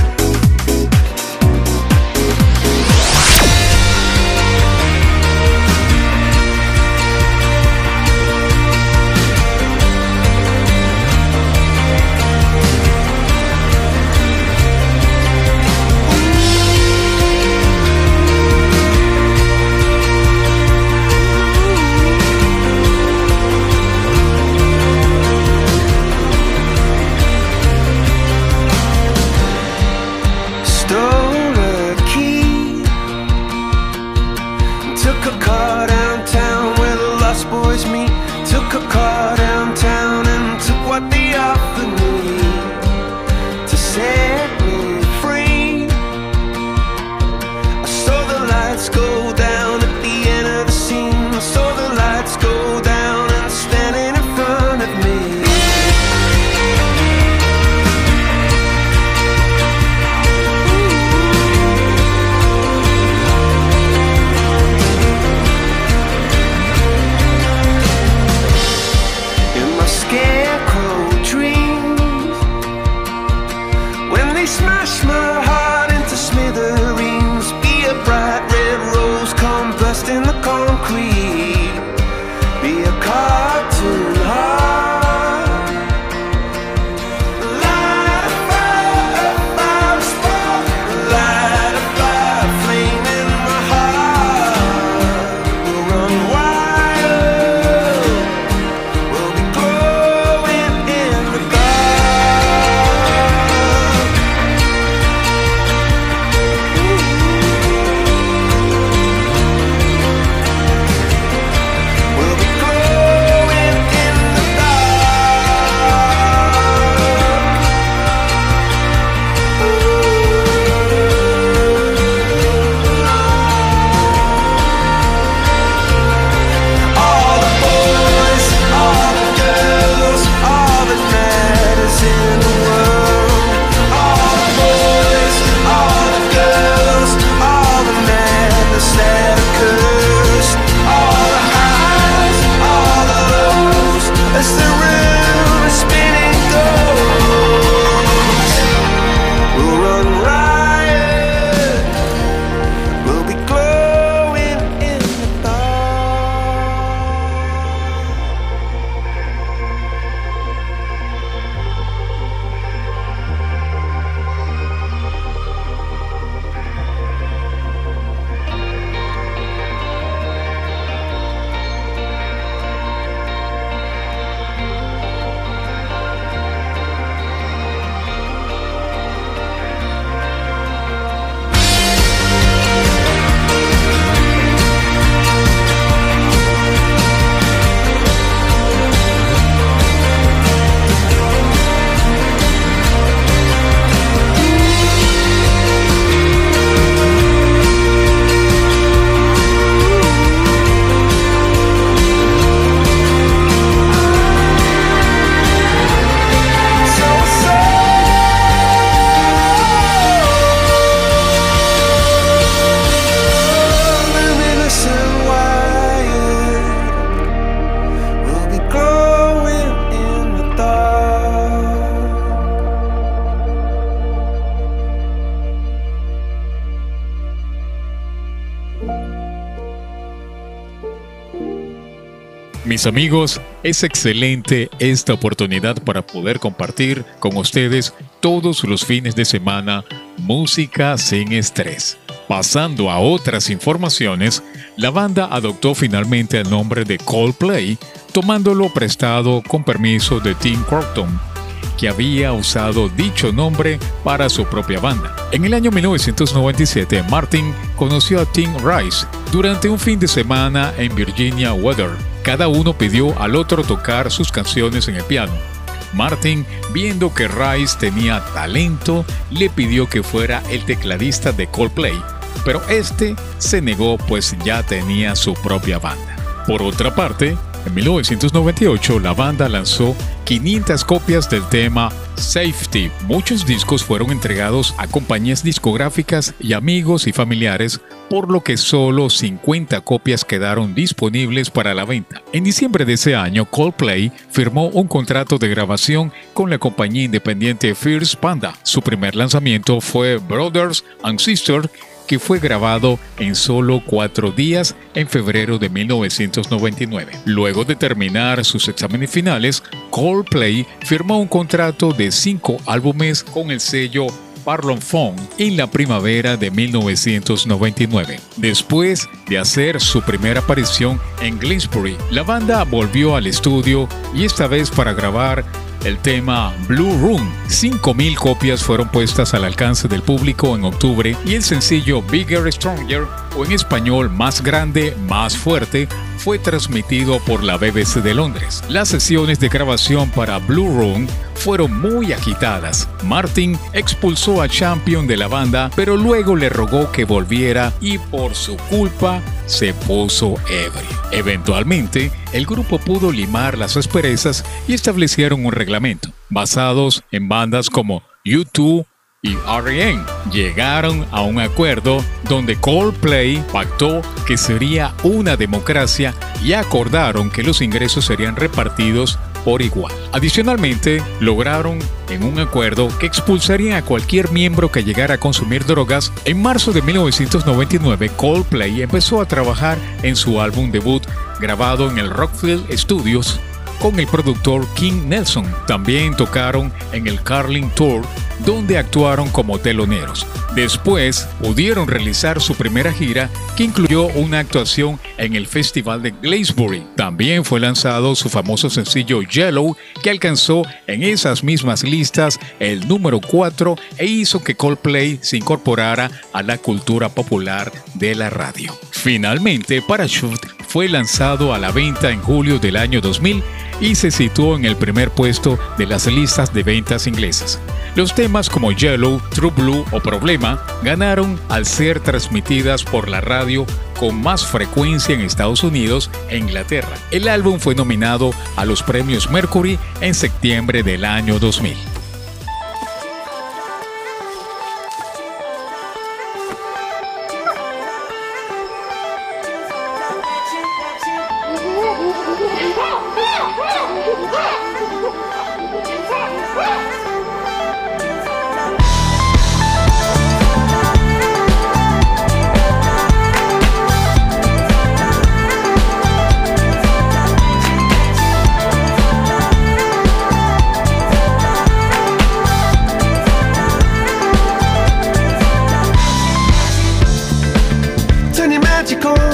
Amigos, es excelente esta oportunidad para poder compartir con ustedes todos los fines de semana música sin estrés. Pasando a otras informaciones, la banda adoptó finalmente el nombre de Coldplay, tomándolo prestado con permiso de Tim Crompton, que había usado dicho nombre para su propia banda. En el año 1997, Martin conoció a Tim Rice durante un fin de semana en Virginia Weather. Cada uno pidió al otro tocar sus canciones en el piano. Martin, viendo que Rice tenía talento, le pidió que fuera el tecladista de Coldplay pero este se negó pues ya tenía su propia banda. Por otra parte, en 1998 la banda lanzó 500 copias del tema Safety. Muchos discos fueron entregados a compañías discográficas y amigos y familiares, por lo que solo 50 copias quedaron disponibles para la venta. En diciembre de ese año, Coldplay firmó un contrato de grabación con la compañía independiente Fierce Panda. Su primer lanzamiento fue Brothers and Sisters que fue grabado en solo cuatro días en febrero de 1999. Luego de terminar sus exámenes finales, Coldplay firmó un contrato de cinco álbumes con el sello Parlophone en la primavera de 1999. Después de hacer su primera aparición en Gainsbury, la banda volvió al estudio y esta vez para grabar el tema Blue Room. 5.000 copias fueron puestas al alcance del público en octubre y el sencillo Bigger Stronger, o en español Más Grande, Más Fuerte, fue transmitido por la BBC de Londres. Las sesiones de grabación para Blue Room fueron muy agitadas. Martin expulsó a Champion de la banda, pero luego le rogó que volviera y por su culpa se puso ebrio. Eventualmente, el grupo pudo limar las asperezas y establecieron un reglamento, basados en bandas como U2 y R.E.M. llegaron a un acuerdo donde Coldplay pactó que sería una democracia y acordaron que los ingresos serían repartidos por igual. Adicionalmente, lograron en un acuerdo que expulsarían a cualquier miembro que llegara a consumir drogas. En marzo de 1999, Coldplay empezó a trabajar en su álbum debut grabado en el Rockfield Studios con el productor King Nelson. También tocaron en el Carling Tour, donde actuaron como teloneros. Después pudieron realizar su primera gira, que incluyó una actuación en el Festival de Glastonbury. También fue lanzado su famoso sencillo Yellow, que alcanzó en esas mismas listas el número 4 e hizo que Coldplay se incorporara a la cultura popular de la radio. Finalmente, Parachute fue lanzado a la venta en julio del año 2000 y se situó en el primer puesto de las listas de ventas inglesas. Los temas como Yellow, True Blue o Problema ganaron al ser transmitidas por la radio con más frecuencia en Estados Unidos e Inglaterra. El álbum fue nominado a los premios Mercury en septiembre del año 2000. magical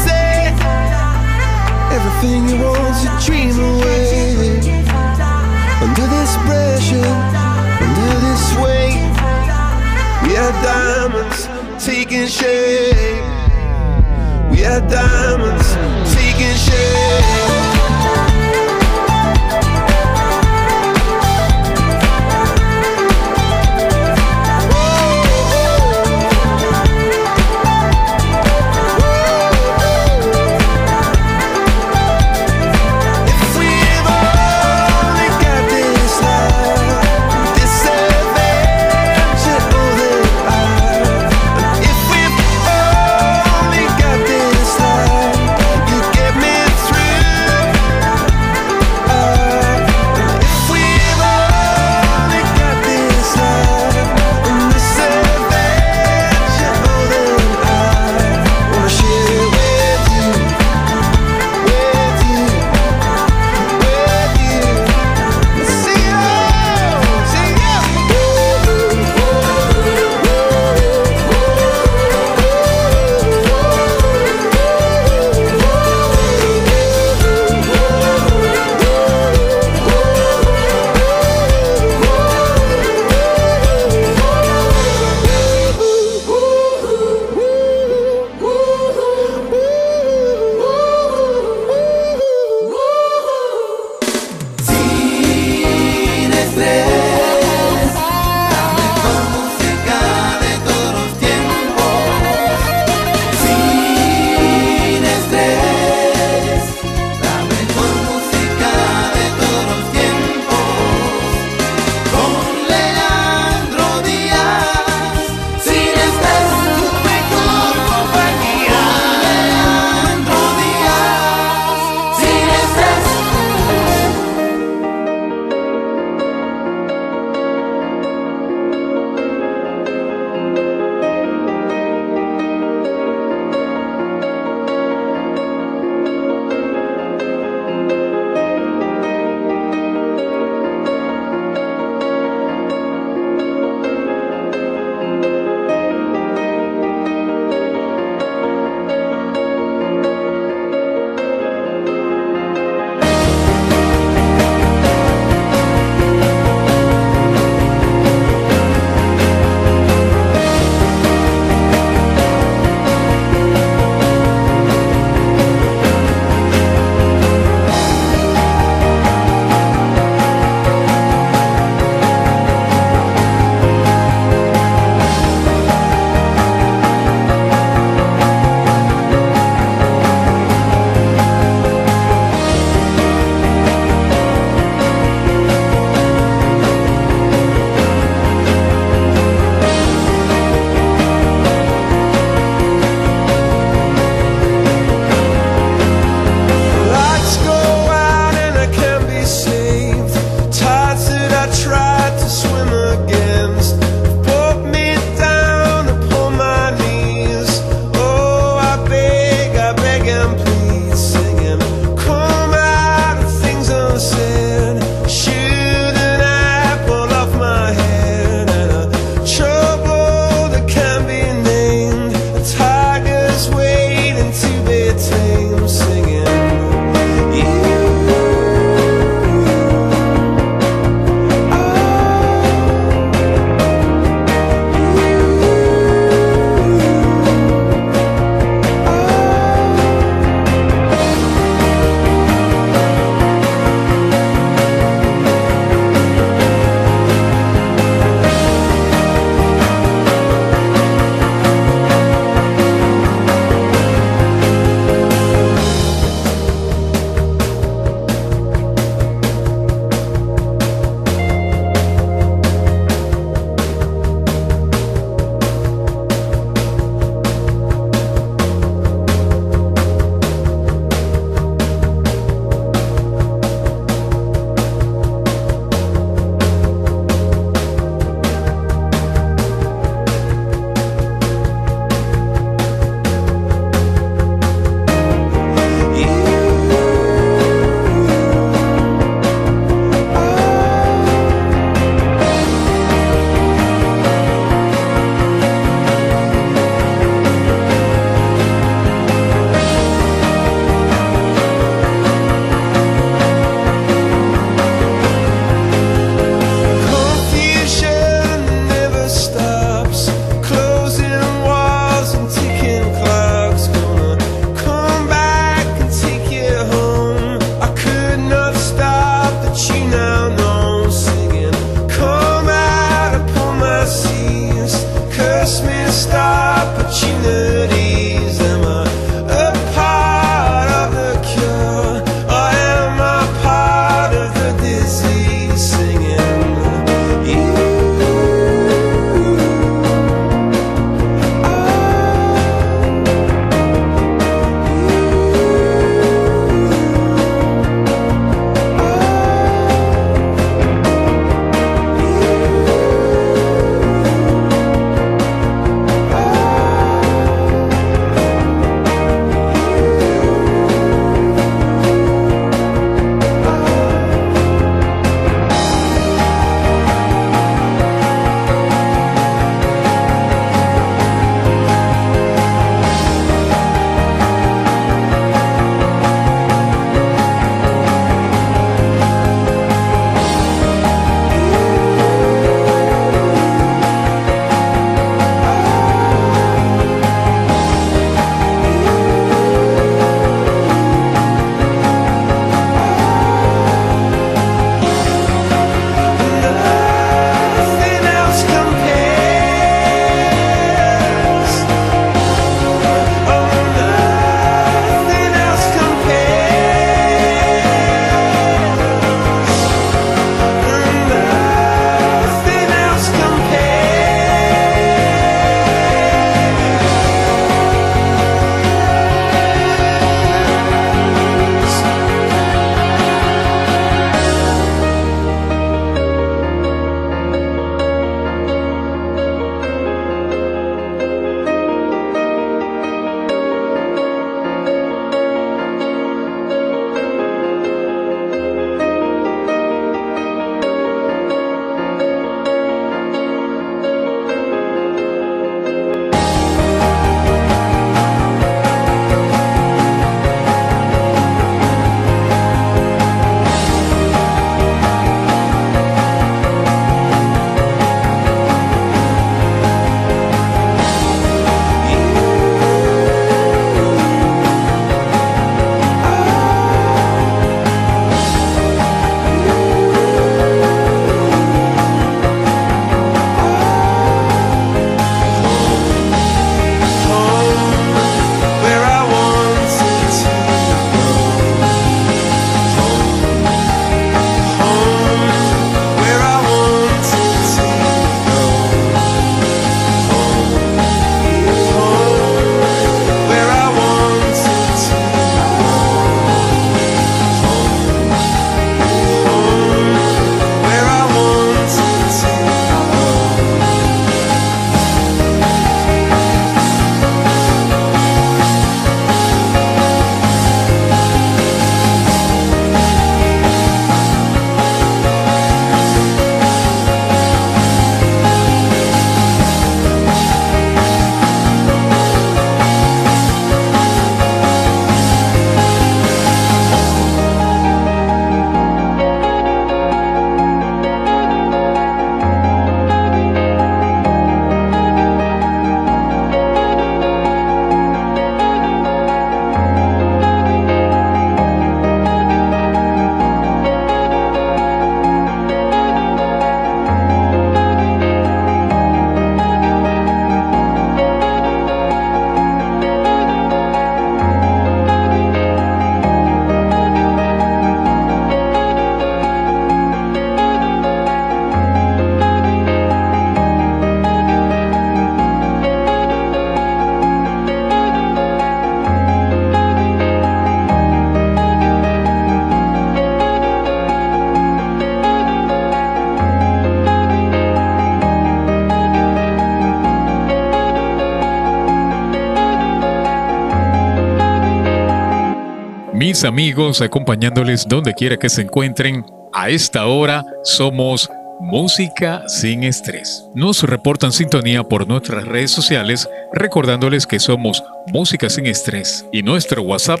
Amigos, acompañándoles donde quiera que se encuentren, a esta hora somos Música sin estrés. Nos reportan sintonía por nuestras redes sociales recordándoles que somos Música sin estrés y nuestro WhatsApp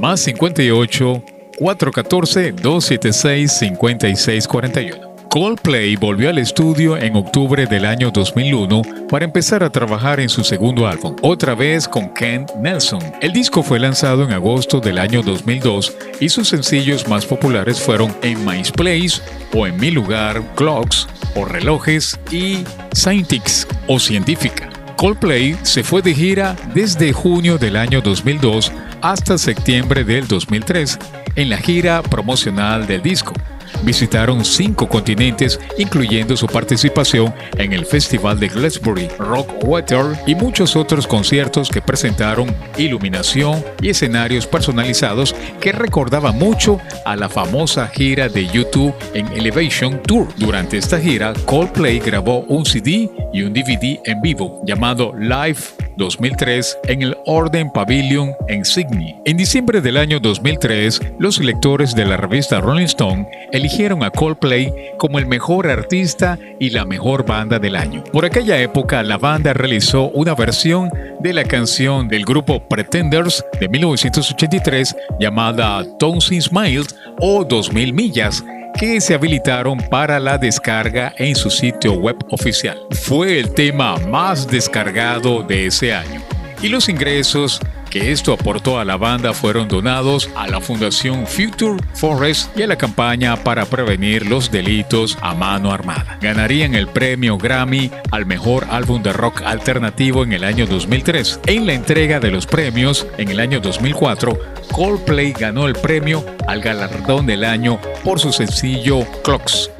más 58 414 276 5641. Coldplay volvió al estudio en octubre del año 2001 para empezar a trabajar en su segundo álbum, otra vez con Ken Nelson. El disco fue lanzado en agosto del año 2002 y sus sencillos más populares fueron En My Place o En Mi Lugar, Clocks o Relojes y Scientix o Científica. Coldplay se fue de gira desde junio del año 2002 hasta septiembre del 2003 en la gira promocional del disco visitaron cinco continentes, incluyendo su participación en el Festival de Glastonbury, Rockwater y muchos otros conciertos que presentaron iluminación y escenarios personalizados que recordaban mucho a la famosa gira de YouTube en Elevation Tour. Durante esta gira, Coldplay grabó un CD y un DVD en vivo llamado Live 2003 en el Orden Pavilion en Sydney. En diciembre del año 2003, los lectores de la revista Rolling Stone eligieron a Coldplay como el mejor artista y la mejor banda del año. Por aquella época, la banda realizó una versión de la canción del grupo Pretenders de 1983 llamada Thousand Smiled o 2000 millas que se habilitaron para la descarga en su sitio web oficial. Fue el tema más descargado de ese año. Y los ingresos que esto aportó a la banda fueron donados a la Fundación Future Forest y a la campaña para prevenir los delitos a mano armada. Ganarían el premio Grammy al mejor álbum de rock alternativo en el año 2003. En la entrega de los premios en el año 2004, Coldplay ganó el premio al galardón del año por su sencillo Clocks